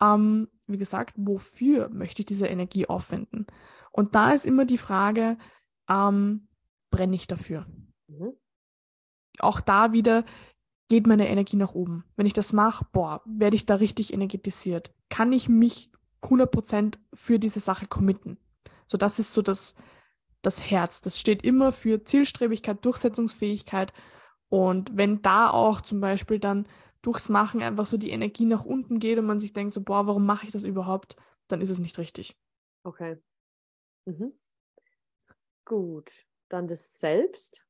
ähm, wie gesagt, wofür möchte ich diese Energie aufwenden? Und da ist immer die Frage, ähm, brenne ich dafür? Mhm. Auch da wieder geht meine Energie nach oben. Wenn ich das mache, boah, werde ich da richtig energetisiert. Kann ich mich 100% für diese Sache committen? So, das ist so das, das Herz. Das steht immer für Zielstrebigkeit, Durchsetzungsfähigkeit. Und wenn da auch zum Beispiel dann durchs Machen einfach so die Energie nach unten geht und man sich denkt so, boah, warum mache ich das überhaupt? Dann ist es nicht richtig. Okay. Mhm. Gut. Dann das Selbst.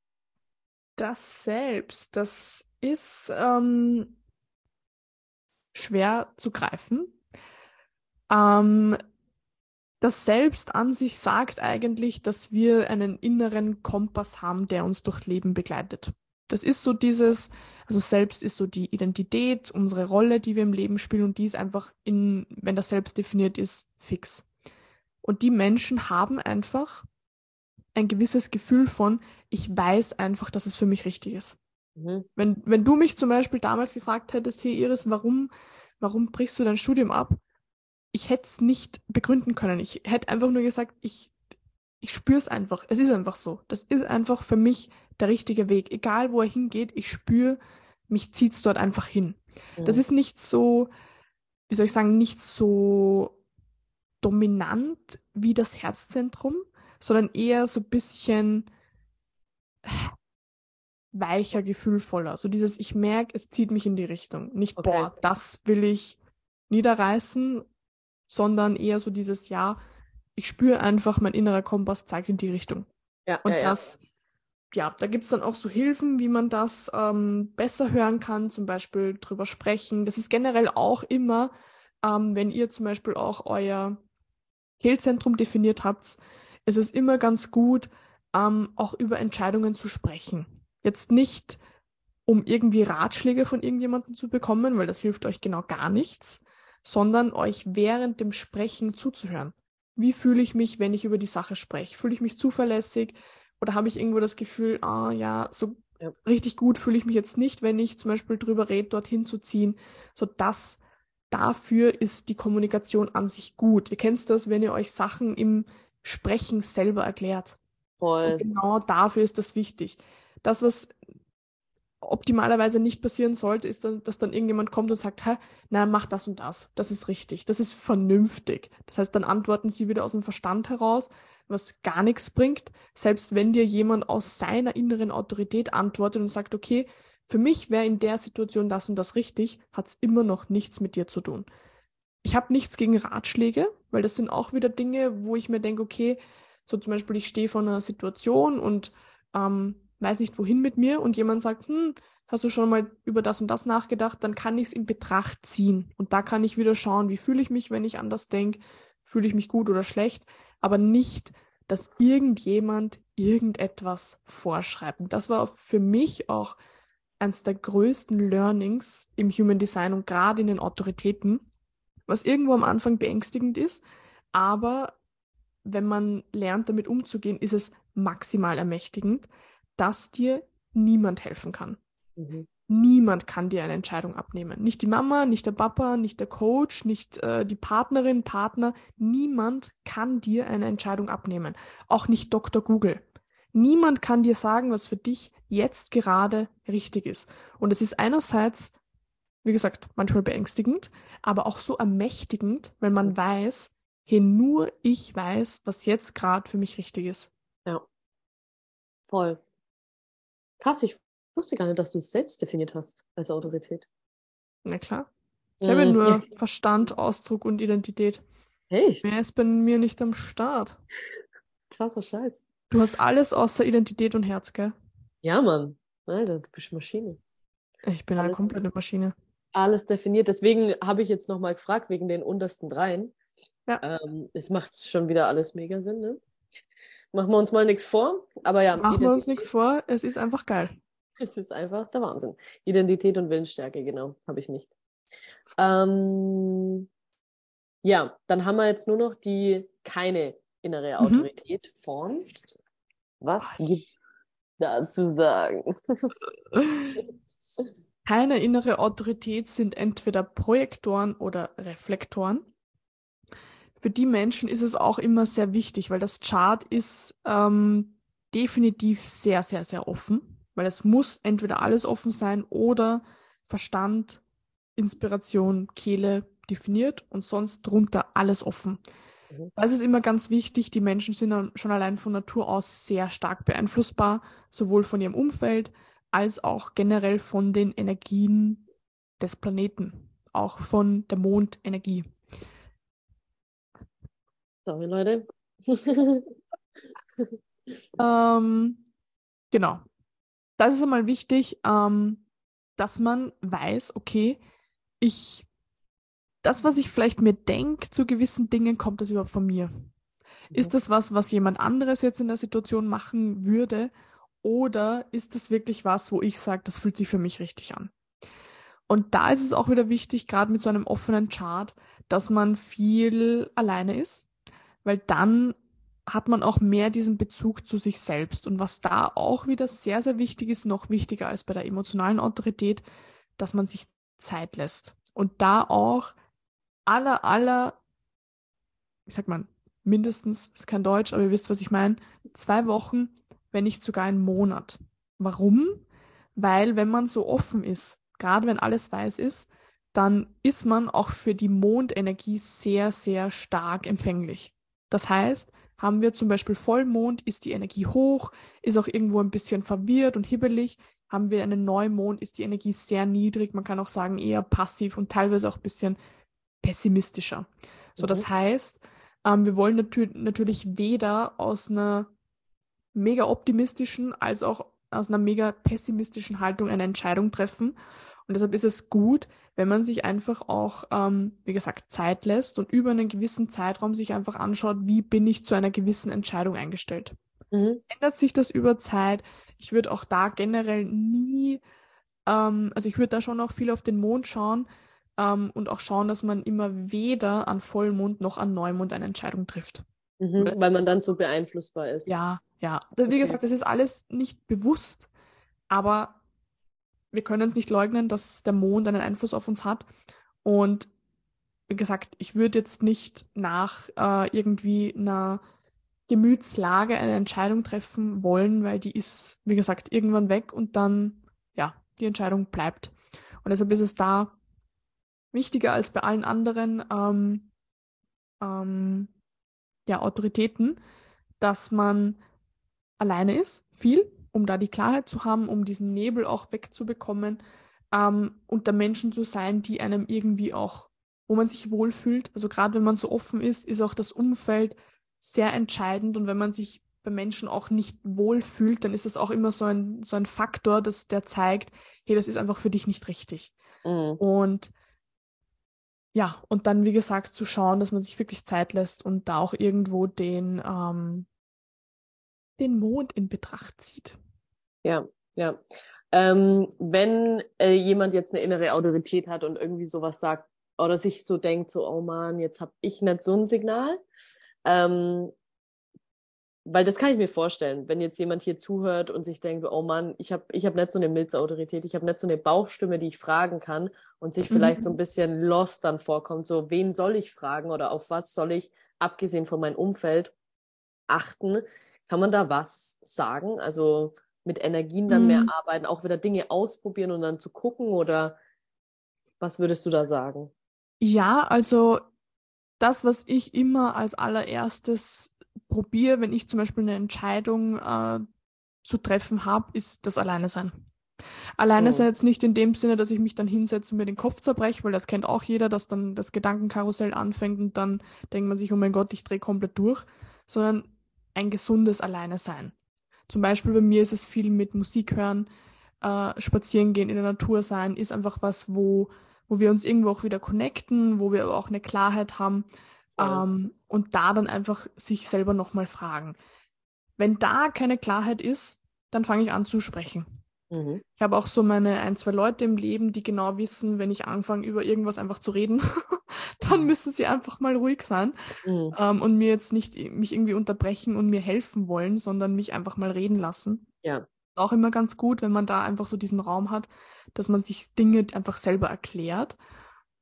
Das Selbst, das ist ähm, schwer zu greifen. Ähm, das Selbst an sich sagt eigentlich, dass wir einen inneren Kompass haben, der uns durch Leben begleitet. Das ist so dieses, also Selbst ist so die Identität, unsere Rolle, die wir im Leben spielen und die ist einfach in, wenn das Selbst definiert ist, fix. Und die Menschen haben einfach ein gewisses Gefühl von, ich weiß einfach, dass es für mich richtig ist. Mhm. Wenn, wenn du mich zum Beispiel damals gefragt hättest, hey Iris, warum, warum brichst du dein Studium ab? ich hätte es nicht begründen können. Ich hätte einfach nur gesagt, ich, ich spüre es einfach. Es ist einfach so. Das ist einfach für mich der richtige Weg. Egal, wo er hingeht, ich spüre, mich zieht es dort einfach hin. Mhm. Das ist nicht so, wie soll ich sagen, nicht so dominant wie das Herzzentrum, sondern eher so ein bisschen weicher, gefühlvoller. So dieses, ich merke, es zieht mich in die Richtung. Nicht, okay. boah, das will ich niederreißen sondern eher so dieses Ja, ich spüre einfach, mein innerer Kompass zeigt in die Richtung. Ja, und ja, das, ja, ja da gibt es dann auch so Hilfen, wie man das ähm, besser hören kann, zum Beispiel drüber sprechen. Das ist generell auch immer, ähm, wenn ihr zum Beispiel auch euer Kehlzentrum definiert habt, ist es immer ganz gut, ähm, auch über Entscheidungen zu sprechen. Jetzt nicht, um irgendwie Ratschläge von irgendjemandem zu bekommen, weil das hilft euch genau gar nichts, sondern euch während dem Sprechen zuzuhören. Wie fühle ich mich, wenn ich über die Sache spreche? Fühle ich mich zuverlässig oder habe ich irgendwo das Gefühl, ah ja, so ja. richtig gut fühle ich mich jetzt nicht, wenn ich zum Beispiel drüber rede, dorthin zu ziehen. So das, dafür ist die Kommunikation an sich gut. Ihr kennt das, wenn ihr euch Sachen im Sprechen selber erklärt. Voll. Und genau dafür ist das wichtig. Das, was optimalerweise nicht passieren sollte, ist dann, dass dann irgendjemand kommt und sagt, hä, na, mach das und das. Das ist richtig. Das ist vernünftig. Das heißt, dann antworten sie wieder aus dem Verstand heraus, was gar nichts bringt. Selbst wenn dir jemand aus seiner inneren Autorität antwortet und sagt, okay, für mich wäre in der Situation das und das richtig, hat es immer noch nichts mit dir zu tun. Ich habe nichts gegen Ratschläge, weil das sind auch wieder Dinge, wo ich mir denke, okay, so zum Beispiel, ich stehe vor einer Situation und ähm, weiß nicht wohin mit mir und jemand sagt, hm, hast du schon mal über das und das nachgedacht, dann kann ich es in Betracht ziehen. Und da kann ich wieder schauen, wie fühle ich mich, wenn ich anders denke, fühle ich mich gut oder schlecht, aber nicht, dass irgendjemand irgendetwas vorschreibt. Und das war für mich auch eines der größten Learnings im Human Design und gerade in den Autoritäten, was irgendwo am Anfang beängstigend ist, aber wenn man lernt, damit umzugehen, ist es maximal ermächtigend, dass dir niemand helfen kann. Mhm. Niemand kann dir eine Entscheidung abnehmen. Nicht die Mama, nicht der Papa, nicht der Coach, nicht äh, die Partnerin, Partner. Niemand kann dir eine Entscheidung abnehmen. Auch nicht Dr. Google. Niemand kann dir sagen, was für dich jetzt gerade richtig ist. Und es ist einerseits, wie gesagt, manchmal beängstigend, aber auch so ermächtigend, wenn man weiß, hey, nur ich weiß, was jetzt gerade für mich richtig ist. Ja. Voll. Krass, ich wusste gar nicht, dass du es selbst definiert hast als Autorität. Na klar. Ich mhm. habe nur Verstand, Ausdruck und Identität. Echt? Mehr ist bei mir nicht am Start. Krasser Scheiß. Du hast alles außer Identität und Herz, gell? Ja, Mann. Alter, du bist Maschine. Ich bin alles, eine komplette Maschine. Alles definiert. Deswegen habe ich jetzt nochmal gefragt, wegen den untersten dreien. Ja. Ähm, es macht schon wieder alles mega Sinn, ne? Machen wir uns mal nichts vor. Aber ja. Machen wir uns nichts vor, es ist einfach geil. Es ist einfach der Wahnsinn. Identität und Willensstärke, genau, habe ich nicht. Ähm, ja, dann haben wir jetzt nur noch die keine innere mhm. Autorität mhm. formt. Was gibt da zu sagen? Keine innere Autorität sind entweder Projektoren oder Reflektoren für die Menschen ist es auch immer sehr wichtig, weil das Chart ist ähm, definitiv sehr, sehr, sehr offen, weil es muss entweder alles offen sein oder Verstand, Inspiration, Kehle definiert und sonst drunter alles offen. Mhm. Das ist immer ganz wichtig. Die Menschen sind schon allein von Natur aus sehr stark beeinflussbar, sowohl von ihrem Umfeld als auch generell von den Energien des Planeten, auch von der Mondenergie. Sorry, Leute. ähm, genau. Das ist einmal wichtig, ähm, dass man weiß, okay, ich, das, was ich vielleicht mir denke zu gewissen Dingen, kommt das überhaupt von mir? Ist das was, was jemand anderes jetzt in der Situation machen würde? Oder ist das wirklich was, wo ich sage, das fühlt sich für mich richtig an? Und da ist es auch wieder wichtig, gerade mit so einem offenen Chart, dass man viel alleine ist, weil dann hat man auch mehr diesen Bezug zu sich selbst. Und was da auch wieder sehr, sehr wichtig ist, noch wichtiger als bei der emotionalen Autorität, dass man sich Zeit lässt. Und da auch aller, aller, wie sagt man, mindestens, ist kein Deutsch, aber ihr wisst, was ich meine, zwei Wochen, wenn nicht sogar einen Monat. Warum? Weil wenn man so offen ist, gerade wenn alles weiß ist, dann ist man auch für die Mondenergie sehr, sehr stark empfänglich. Das heißt, haben wir zum Beispiel Vollmond, ist die Energie hoch, ist auch irgendwo ein bisschen verwirrt und hibbelig. Haben wir einen Neumond, ist die Energie sehr niedrig, man kann auch sagen eher passiv und teilweise auch ein bisschen pessimistischer. So, mhm. das heißt, ähm, wir wollen natür natürlich weder aus einer mega optimistischen als auch aus einer mega pessimistischen Haltung eine Entscheidung treffen. Und deshalb ist es gut, wenn man sich einfach auch, ähm, wie gesagt, Zeit lässt und über einen gewissen Zeitraum sich einfach anschaut, wie bin ich zu einer gewissen Entscheidung eingestellt. Mhm. Ändert sich das über Zeit? Ich würde auch da generell nie, ähm, also ich würde da schon auch viel auf den Mond schauen, ähm, und auch schauen, dass man immer weder an Vollmond noch an Neumond eine Entscheidung trifft. Mhm, weil man dann so beeinflussbar ist. Ja, ja. Wie okay. gesagt, das ist alles nicht bewusst, aber wir können es nicht leugnen, dass der Mond einen Einfluss auf uns hat. Und wie gesagt, ich würde jetzt nicht nach äh, irgendwie einer Gemütslage eine Entscheidung treffen wollen, weil die ist, wie gesagt, irgendwann weg und dann, ja, die Entscheidung bleibt. Und deshalb ist es da wichtiger als bei allen anderen ähm, ähm, ja, Autoritäten, dass man alleine ist, viel, um da die Klarheit zu haben, um diesen Nebel auch wegzubekommen, ähm, unter Menschen zu sein, die einem irgendwie auch, wo man sich wohlfühlt. Also gerade wenn man so offen ist, ist auch das Umfeld sehr entscheidend und wenn man sich bei Menschen auch nicht wohlfühlt, dann ist es auch immer so ein, so ein Faktor, dass der zeigt, hey, das ist einfach für dich nicht richtig. Mhm. Und ja, und dann, wie gesagt, zu schauen, dass man sich wirklich Zeit lässt und da auch irgendwo den, ähm, den Mond in Betracht zieht. Ja, ja. Ähm, wenn äh, jemand jetzt eine innere Autorität hat und irgendwie sowas sagt oder sich so denkt, so, oh man, jetzt habe ich nicht so ein Signal, ähm, weil das kann ich mir vorstellen, wenn jetzt jemand hier zuhört und sich denkt, oh Mann, ich habe ich hab nicht so eine Milzautorität, ich habe nicht so eine Bauchstimme, die ich fragen kann und sich vielleicht mhm. so ein bisschen lost dann vorkommt, so wen soll ich fragen oder auf was soll ich, abgesehen von meinem Umfeld, achten. Kann man da was sagen? Also mit Energien dann mhm. mehr arbeiten, auch wieder Dinge ausprobieren und dann zu gucken oder was würdest du da sagen? Ja, also das, was ich immer als allererstes probiere, wenn ich zum Beispiel eine Entscheidung äh, zu treffen habe, ist das Alleine sein. Alleine oh. sein jetzt nicht in dem Sinne, dass ich mich dann hinsetze und mir den Kopf zerbreche, weil das kennt auch jeder, dass dann das Gedankenkarussell anfängt und dann denkt man sich, oh mein Gott, ich drehe komplett durch, sondern ein gesundes Alleine sein. Zum Beispiel bei mir ist es viel mit Musik hören, äh, spazieren gehen, in der Natur sein, ist einfach was, wo, wo wir uns irgendwo auch wieder connecten, wo wir aber auch eine Klarheit haben ähm, und da dann einfach sich selber nochmal fragen. Wenn da keine Klarheit ist, dann fange ich an zu sprechen. Mhm. Ich habe auch so meine ein, zwei Leute im Leben, die genau wissen, wenn ich anfange, über irgendwas einfach zu reden, dann mhm. müssen sie einfach mal ruhig sein mhm. ähm, und mir jetzt nicht mich irgendwie unterbrechen und mir helfen wollen, sondern mich einfach mal reden lassen. Ja. Auch immer ganz gut, wenn man da einfach so diesen Raum hat, dass man sich Dinge einfach selber erklärt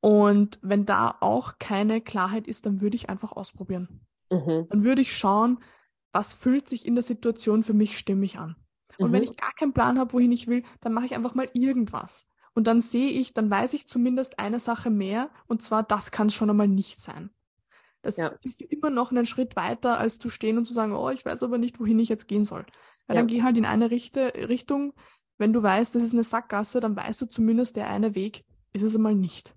und wenn da auch keine Klarheit ist, dann würde ich einfach ausprobieren. Mhm. Dann würde ich schauen, was fühlt sich in der Situation für mich stimmig an. Und mhm. wenn ich gar keinen Plan habe, wohin ich will, dann mache ich einfach mal irgendwas. Und dann sehe ich, dann weiß ich zumindest eine Sache mehr, und zwar, das kann es schon einmal nicht sein. Das ja. bist du immer noch einen Schritt weiter, als zu stehen und zu sagen, oh, ich weiß aber nicht, wohin ich jetzt gehen soll. Weil ja. dann geh halt in eine Richte Richtung. Wenn du weißt, das ist eine Sackgasse, dann weißt du zumindest der eine Weg, ist es einmal nicht.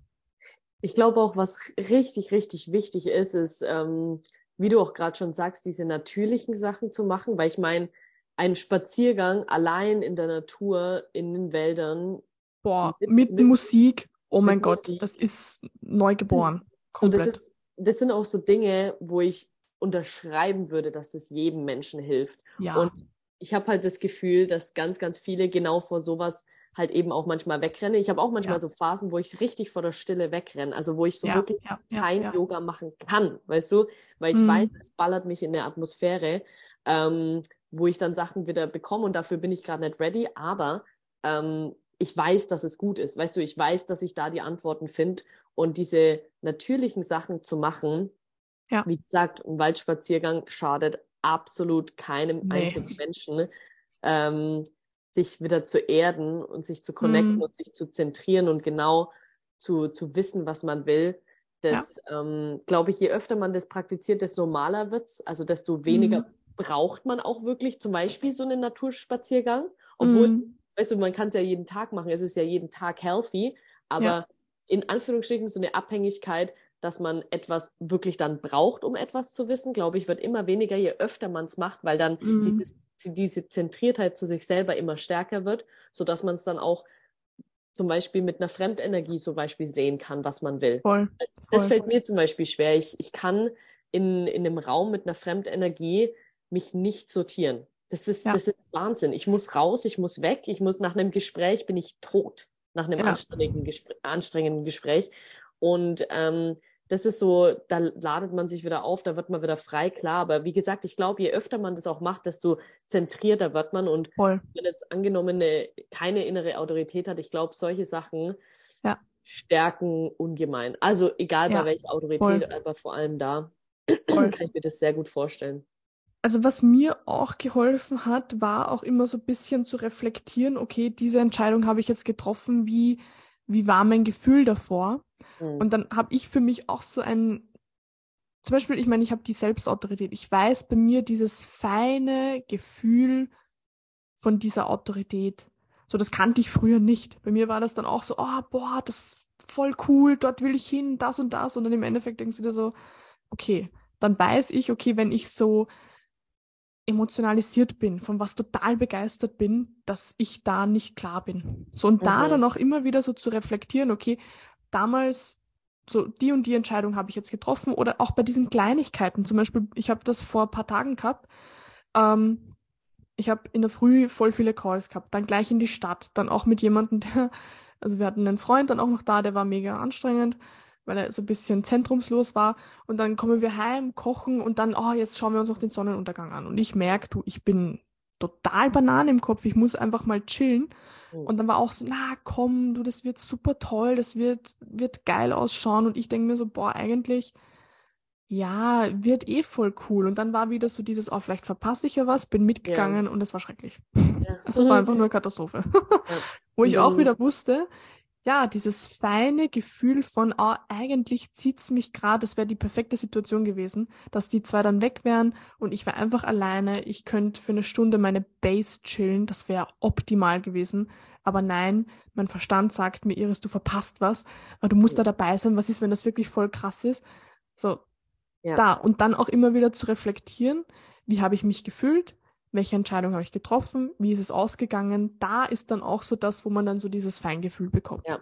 Ich glaube auch, was richtig, richtig wichtig ist, ist, ähm, wie du auch gerade schon sagst, diese natürlichen Sachen zu machen, weil ich meine, ein Spaziergang allein in der Natur, in den Wäldern. Boah, mit, mit, mit Musik, oh mein Gott, Musik. das ist neugeboren. Komplett. Und das, ist, das sind auch so Dinge, wo ich unterschreiben würde, dass es jedem Menschen hilft. Ja. Und ich habe halt das Gefühl, dass ganz, ganz viele genau vor sowas halt eben auch manchmal wegrenne. Ich habe auch manchmal ja. so Phasen, wo ich richtig vor der Stille wegrenne, also wo ich so ja, wirklich ja, kein Yoga machen kann, weißt du, weil ich mhm. weiß, es ballert mich in der Atmosphäre, ähm, wo ich dann Sachen wieder bekomme und dafür bin ich gerade nicht ready, aber ähm, ich weiß, dass es gut ist, weißt du, ich weiß, dass ich da die Antworten finde und diese natürlichen Sachen zu machen, ja. wie gesagt, ein Waldspaziergang schadet absolut keinem nee. einzigen Menschen. Ähm, sich wieder zu erden und sich zu connecten mhm. und sich zu zentrieren und genau zu, zu wissen, was man will. Das, ja. ähm, glaube ich, je öfter man das praktiziert, desto normaler wird's. Also desto weniger mhm. Braucht man auch wirklich zum Beispiel so einen Naturspaziergang. Obwohl, mhm. weißt du, man kann es ja jeden Tag machen. Es ist ja jeden Tag healthy. Aber ja. in Anführungsstrichen so eine Abhängigkeit, dass man etwas wirklich dann braucht, um etwas zu wissen, glaube ich, wird immer weniger, je öfter man es macht, weil dann mhm. dieses diese Zentriertheit zu sich selber immer stärker wird, so dass man es dann auch zum Beispiel mit einer Fremdenergie zum Beispiel sehen kann, was man will. Voll, voll. Das fällt mir zum Beispiel schwer. Ich, ich kann in, in einem Raum mit einer Fremdenergie mich nicht sortieren. Das ist, ja. das ist Wahnsinn. Ich muss raus, ich muss weg, ich muss nach einem Gespräch bin ich tot, nach einem ja. anstrengenden, Gespr anstrengenden Gespräch. Und ähm, das ist so, da ladet man sich wieder auf, da wird man wieder frei, klar. Aber wie gesagt, ich glaube, je öfter man das auch macht, desto zentrierter wird man. Und Voll. wenn jetzt angenommen eine, keine innere Autorität hat, ich glaube, solche Sachen ja. stärken ungemein. Also egal ja. bei welcher Autorität, Voll. aber vor allem da Voll. kann ich mir das sehr gut vorstellen. Also was mir auch geholfen hat, war auch immer so ein bisschen zu reflektieren, okay, diese Entscheidung habe ich jetzt getroffen, wie, wie war mein Gefühl davor? Mhm. Und dann habe ich für mich auch so ein, zum Beispiel, ich meine, ich habe die Selbstautorität. Ich weiß bei mir dieses feine Gefühl von dieser Autorität. So, das kannte ich früher nicht. Bei mir war das dann auch so, oh, boah, das ist voll cool, dort will ich hin, das und das. Und dann im Endeffekt denkst du dir so, okay, dann weiß ich, okay, wenn ich so emotionalisiert bin, von was total begeistert bin, dass ich da nicht klar bin. So und mhm. da dann auch immer wieder so zu reflektieren, okay, damals so die und die Entscheidung habe ich jetzt getroffen oder auch bei diesen Kleinigkeiten. Zum Beispiel, ich habe das vor ein paar Tagen gehabt. Ähm, ich habe in der Früh voll viele Calls gehabt, dann gleich in die Stadt, dann auch mit jemandem, der, also wir hatten einen Freund dann auch noch da, der war mega anstrengend, weil er so ein bisschen zentrumslos war. Und dann kommen wir heim, kochen und dann, oh, jetzt schauen wir uns noch den Sonnenuntergang an. Und ich merke, du, ich bin total Banane im Kopf, ich muss einfach mal chillen. Mhm. Und dann war auch so, na komm, du, das wird super toll, das wird, wird geil ausschauen. Und ich denke mir so, boah, eigentlich, ja, wird eh voll cool. Und dann war wieder so dieses, oh, vielleicht verpasse ich ja was, bin mitgegangen ja. und es war schrecklich. Ja. Also es war einfach nur eine Katastrophe. Ja. Wo ich auch wieder wusste, ja, dieses feine Gefühl von, oh, eigentlich zieht's mich gerade, das wäre die perfekte Situation gewesen, dass die zwei dann weg wären und ich wäre einfach alleine, ich könnte für eine Stunde meine Base chillen, das wäre optimal gewesen. Aber nein, mein Verstand sagt mir, Iris, du verpasst was, aber du musst da dabei sein, was ist, wenn das wirklich voll krass ist? So, ja. da. Und dann auch immer wieder zu reflektieren, wie habe ich mich gefühlt? Welche Entscheidung habe ich getroffen, wie ist es ausgegangen, da ist dann auch so das, wo man dann so dieses Feingefühl bekommt. Ja.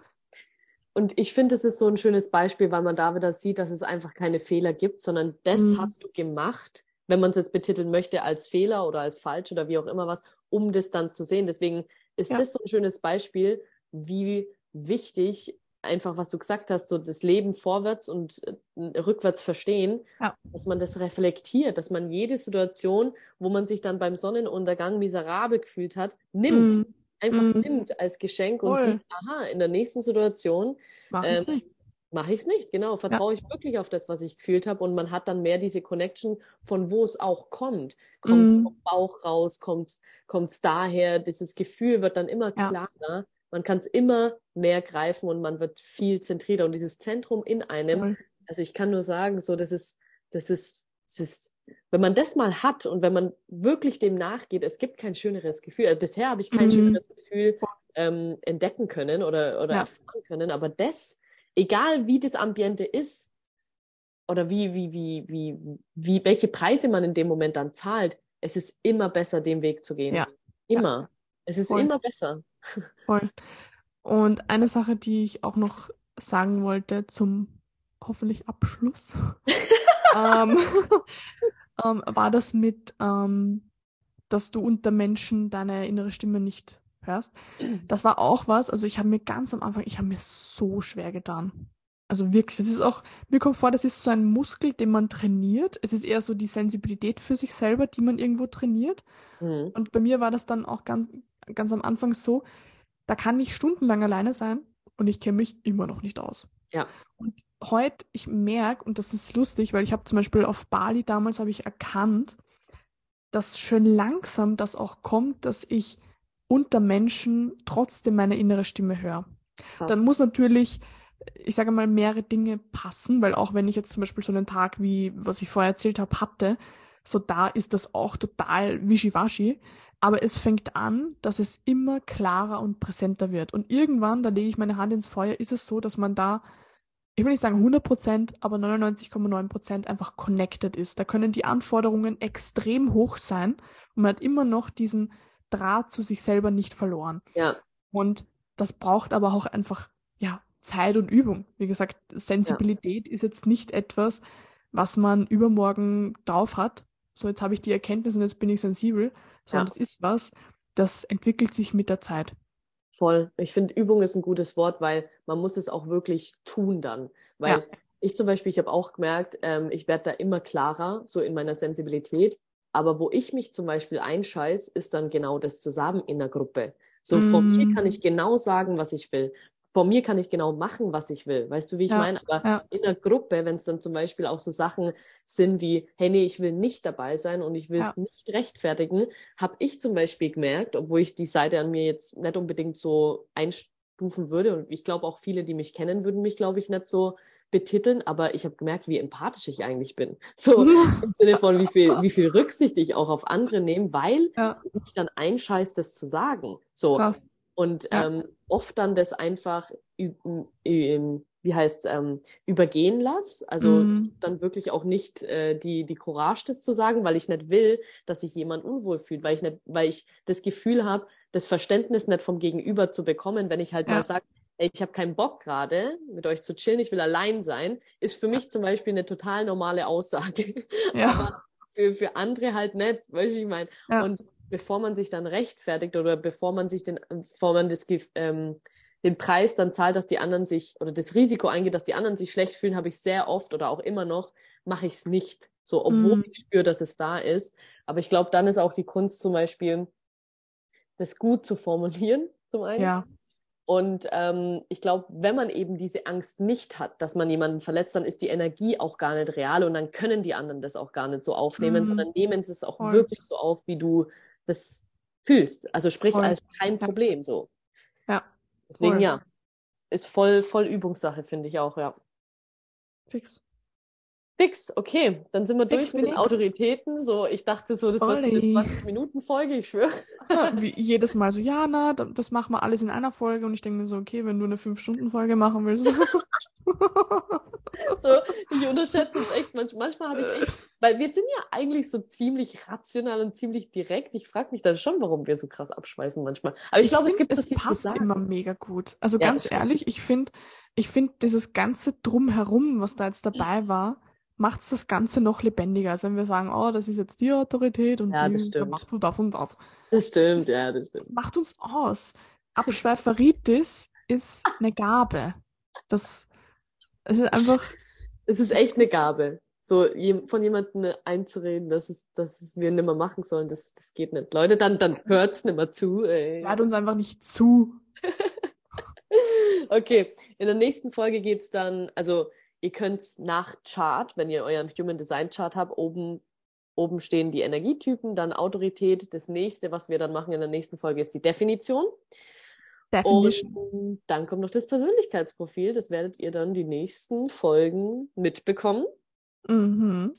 Und ich finde, es ist so ein schönes Beispiel, weil man da wieder sieht, dass es einfach keine Fehler gibt, sondern das mhm. hast du gemacht, wenn man es jetzt betiteln möchte als Fehler oder als falsch oder wie auch immer was, um das dann zu sehen. Deswegen ist ja. das so ein schönes Beispiel, wie wichtig einfach, was du gesagt hast, so das Leben vorwärts und äh, rückwärts verstehen, ja. dass man das reflektiert, dass man jede Situation, wo man sich dann beim Sonnenuntergang miserabel gefühlt hat, nimmt. Mm. Einfach mm. nimmt als Geschenk Voll. und sieht, aha, in der nächsten Situation mache ähm, ich es nicht. Mache ich es nicht, genau. Vertraue ja. ich wirklich auf das, was ich gefühlt habe und man hat dann mehr diese Connection, von wo es auch kommt. Kommt mm. vom Bauch raus, kommt es daher, dieses Gefühl wird dann immer klarer. Man kann es immer mehr greifen und man wird viel zentrierter. Und dieses Zentrum in einem, also ich kann nur sagen, so, das ist, das ist, das ist, wenn man das mal hat und wenn man wirklich dem nachgeht, es gibt kein schöneres Gefühl. Also bisher habe ich kein mhm. schöneres Gefühl ähm, entdecken können oder, oder ja. erfahren können. Aber das, egal wie das Ambiente ist oder wie, wie, wie, wie, wie, welche Preise man in dem Moment dann zahlt, es ist immer besser, den Weg zu gehen. Ja. Immer. Ja. Es ist Voll. immer besser. Voll. Und eine Sache, die ich auch noch sagen wollte zum hoffentlich Abschluss, ähm, ähm, war das mit, ähm, dass du unter Menschen deine innere Stimme nicht hörst. Das war auch was, also ich habe mir ganz am Anfang, ich habe mir so schwer getan. Also wirklich, das ist auch, mir kommt vor, das ist so ein Muskel, den man trainiert. Es ist eher so die Sensibilität für sich selber, die man irgendwo trainiert. Mhm. Und bei mir war das dann auch ganz, ganz am Anfang so, da kann ich stundenlang alleine sein und ich kenne mich immer noch nicht aus. Ja. Und heute, ich merke, und das ist lustig, weil ich habe zum Beispiel auf Bali damals habe ich erkannt, dass schön langsam das auch kommt, dass ich unter Menschen trotzdem meine innere Stimme höre. Dann muss natürlich, ich sage mal, mehrere Dinge passen, weil auch wenn ich jetzt zum Beispiel so einen Tag wie, was ich vorher erzählt habe, hatte, so da ist das auch total wischiwaschi. Aber es fängt an, dass es immer klarer und präsenter wird. Und irgendwann, da lege ich meine Hand ins Feuer, ist es so, dass man da ich will nicht sagen 100%, aber 99,9% einfach connected ist. Da können die Anforderungen extrem hoch sein und man hat immer noch diesen Draht zu sich selber nicht verloren. Ja. Und das braucht aber auch einfach, ja, Zeit und Übung. Wie gesagt, Sensibilität ja. ist jetzt nicht etwas, was man übermorgen drauf hat. So, jetzt habe ich die Erkenntnis und jetzt bin ich sensibel. Sondern ja. das ist was, das entwickelt sich mit der Zeit. Voll. Ich finde, Übung ist ein gutes Wort, weil man muss es auch wirklich tun dann. Weil ja. ich zum Beispiel, ich habe auch gemerkt, ähm, ich werde da immer klarer, so in meiner Sensibilität. Aber wo ich mich zum Beispiel einscheiß, ist dann genau das Zusammen in der Gruppe. So mm. von mir kann ich genau sagen, was ich will vor mir kann ich genau machen, was ich will. Weißt du, wie ich ja, meine? Aber ja. in der Gruppe, wenn es dann zum Beispiel auch so Sachen sind wie, hey, nee, ich will nicht dabei sein und ich will es ja. nicht rechtfertigen, habe ich zum Beispiel gemerkt, obwohl ich die Seite an mir jetzt nicht unbedingt so einstufen würde und ich glaube auch viele, die mich kennen, würden mich, glaube ich, nicht so betiteln, aber ich habe gemerkt, wie empathisch ich eigentlich bin. So im Sinne von, wie viel, wie viel Rücksicht ich auch auf andere nehme, weil ich dann einscheiß, das zu sagen. So. Krass. Und ja. ähm, oft dann das einfach, wie heißt ähm, übergehen lass. Also mhm. dann wirklich auch nicht äh, die, die Courage, das zu sagen, weil ich nicht will, dass sich jemand unwohl fühlt, weil ich nicht, weil ich das Gefühl habe, das Verständnis nicht vom Gegenüber zu bekommen, wenn ich halt ja. mal sage, ich habe keinen Bock gerade, mit euch zu chillen, ich will allein sein, ist für mich zum Beispiel eine total normale Aussage. Ja. Aber für, für andere halt nicht, weißt du, ich meine. Ja. Und bevor man sich dann rechtfertigt oder bevor man sich den, bevor man das, ähm, den Preis dann zahlt, dass die anderen sich oder das Risiko eingeht, dass die anderen sich schlecht fühlen, habe ich sehr oft oder auch immer noch, mache ich es nicht. So, obwohl mhm. ich spüre, dass es da ist. Aber ich glaube, dann ist auch die Kunst zum Beispiel, das gut zu formulieren, zum einen. Ja. Und ähm, ich glaube, wenn man eben diese Angst nicht hat, dass man jemanden verletzt, dann ist die Energie auch gar nicht real und dann können die anderen das auch gar nicht so aufnehmen, mhm. sondern nehmen sie es auch Voll. wirklich so auf, wie du das fühlst. Also sprich voll. als kein Problem so. Ja. Deswegen voll. ja. Ist voll, voll Übungssache, finde ich auch, ja. Fix. Fix, okay. Dann sind wir Fix durch mit den Autoritäten. So, ich dachte so, das Olli. wird eine 20-Minuten-Folge, ich schwöre. Wie jedes Mal so, ja, na, das machen wir alles in einer Folge. Und ich denke mir so, okay, wenn du eine 5-Stunden-Folge machen willst. so, ich unterschätze es echt. Manchmal, manchmal habe ich echt, weil wir sind ja eigentlich so ziemlich rational und ziemlich direkt. Ich frage mich dann schon, warum wir so krass abschweifen manchmal. Aber ich, ich glaube, es gibt es so passt immer mega gut. Also ja, ganz ehrlich, ich finde, ich finde dieses ganze Drumherum, was da jetzt dabei war, macht es das Ganze noch lebendiger, als wenn wir sagen, oh, das ist jetzt die Autorität und ja, die macht so das und das. Das stimmt, das ja, das stimmt. Das macht uns aus. Abschweiferitis ist eine Gabe. Das, es ist einfach. Es ist echt eine Gabe. So von jemandem einzureden, dass es, dass es wir nicht mehr machen sollen, das, das geht nicht. Leute, dann, dann hört's nicht mehr zu. Ey. Hört uns einfach nicht zu. okay, in der nächsten Folge geht's dann, also Ihr könnt nach Chart, wenn ihr euren Human Design Chart habt, oben, oben stehen die Energietypen, dann Autorität. Das nächste, was wir dann machen in der nächsten Folge, ist die Definition. Definition. Und dann kommt noch das Persönlichkeitsprofil. Das werdet ihr dann die nächsten Folgen mitbekommen. Mhm.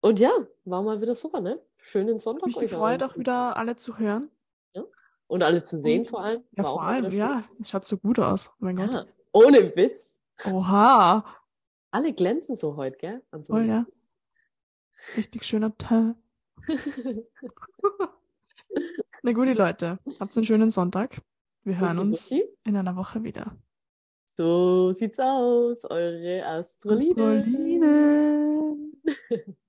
Und ja, war mal wieder super, ne? Schönen Sonntag. Ich freue mich auch wieder, alle zu hören. Ja. Und alle zu sehen vor allem. Ja, vor allem, ja. Es schaut so gut aus. Oh mein Gott. Ohne Witz. Oha. Alle glänzen so heute, gell? An so oh, ja. Richtig schöner Teil. Na gut, die Leute. Habt einen schönen Sonntag. Wir hören uns in einer Woche wieder. So sieht's aus, eure Astrolinen. Astrolinen.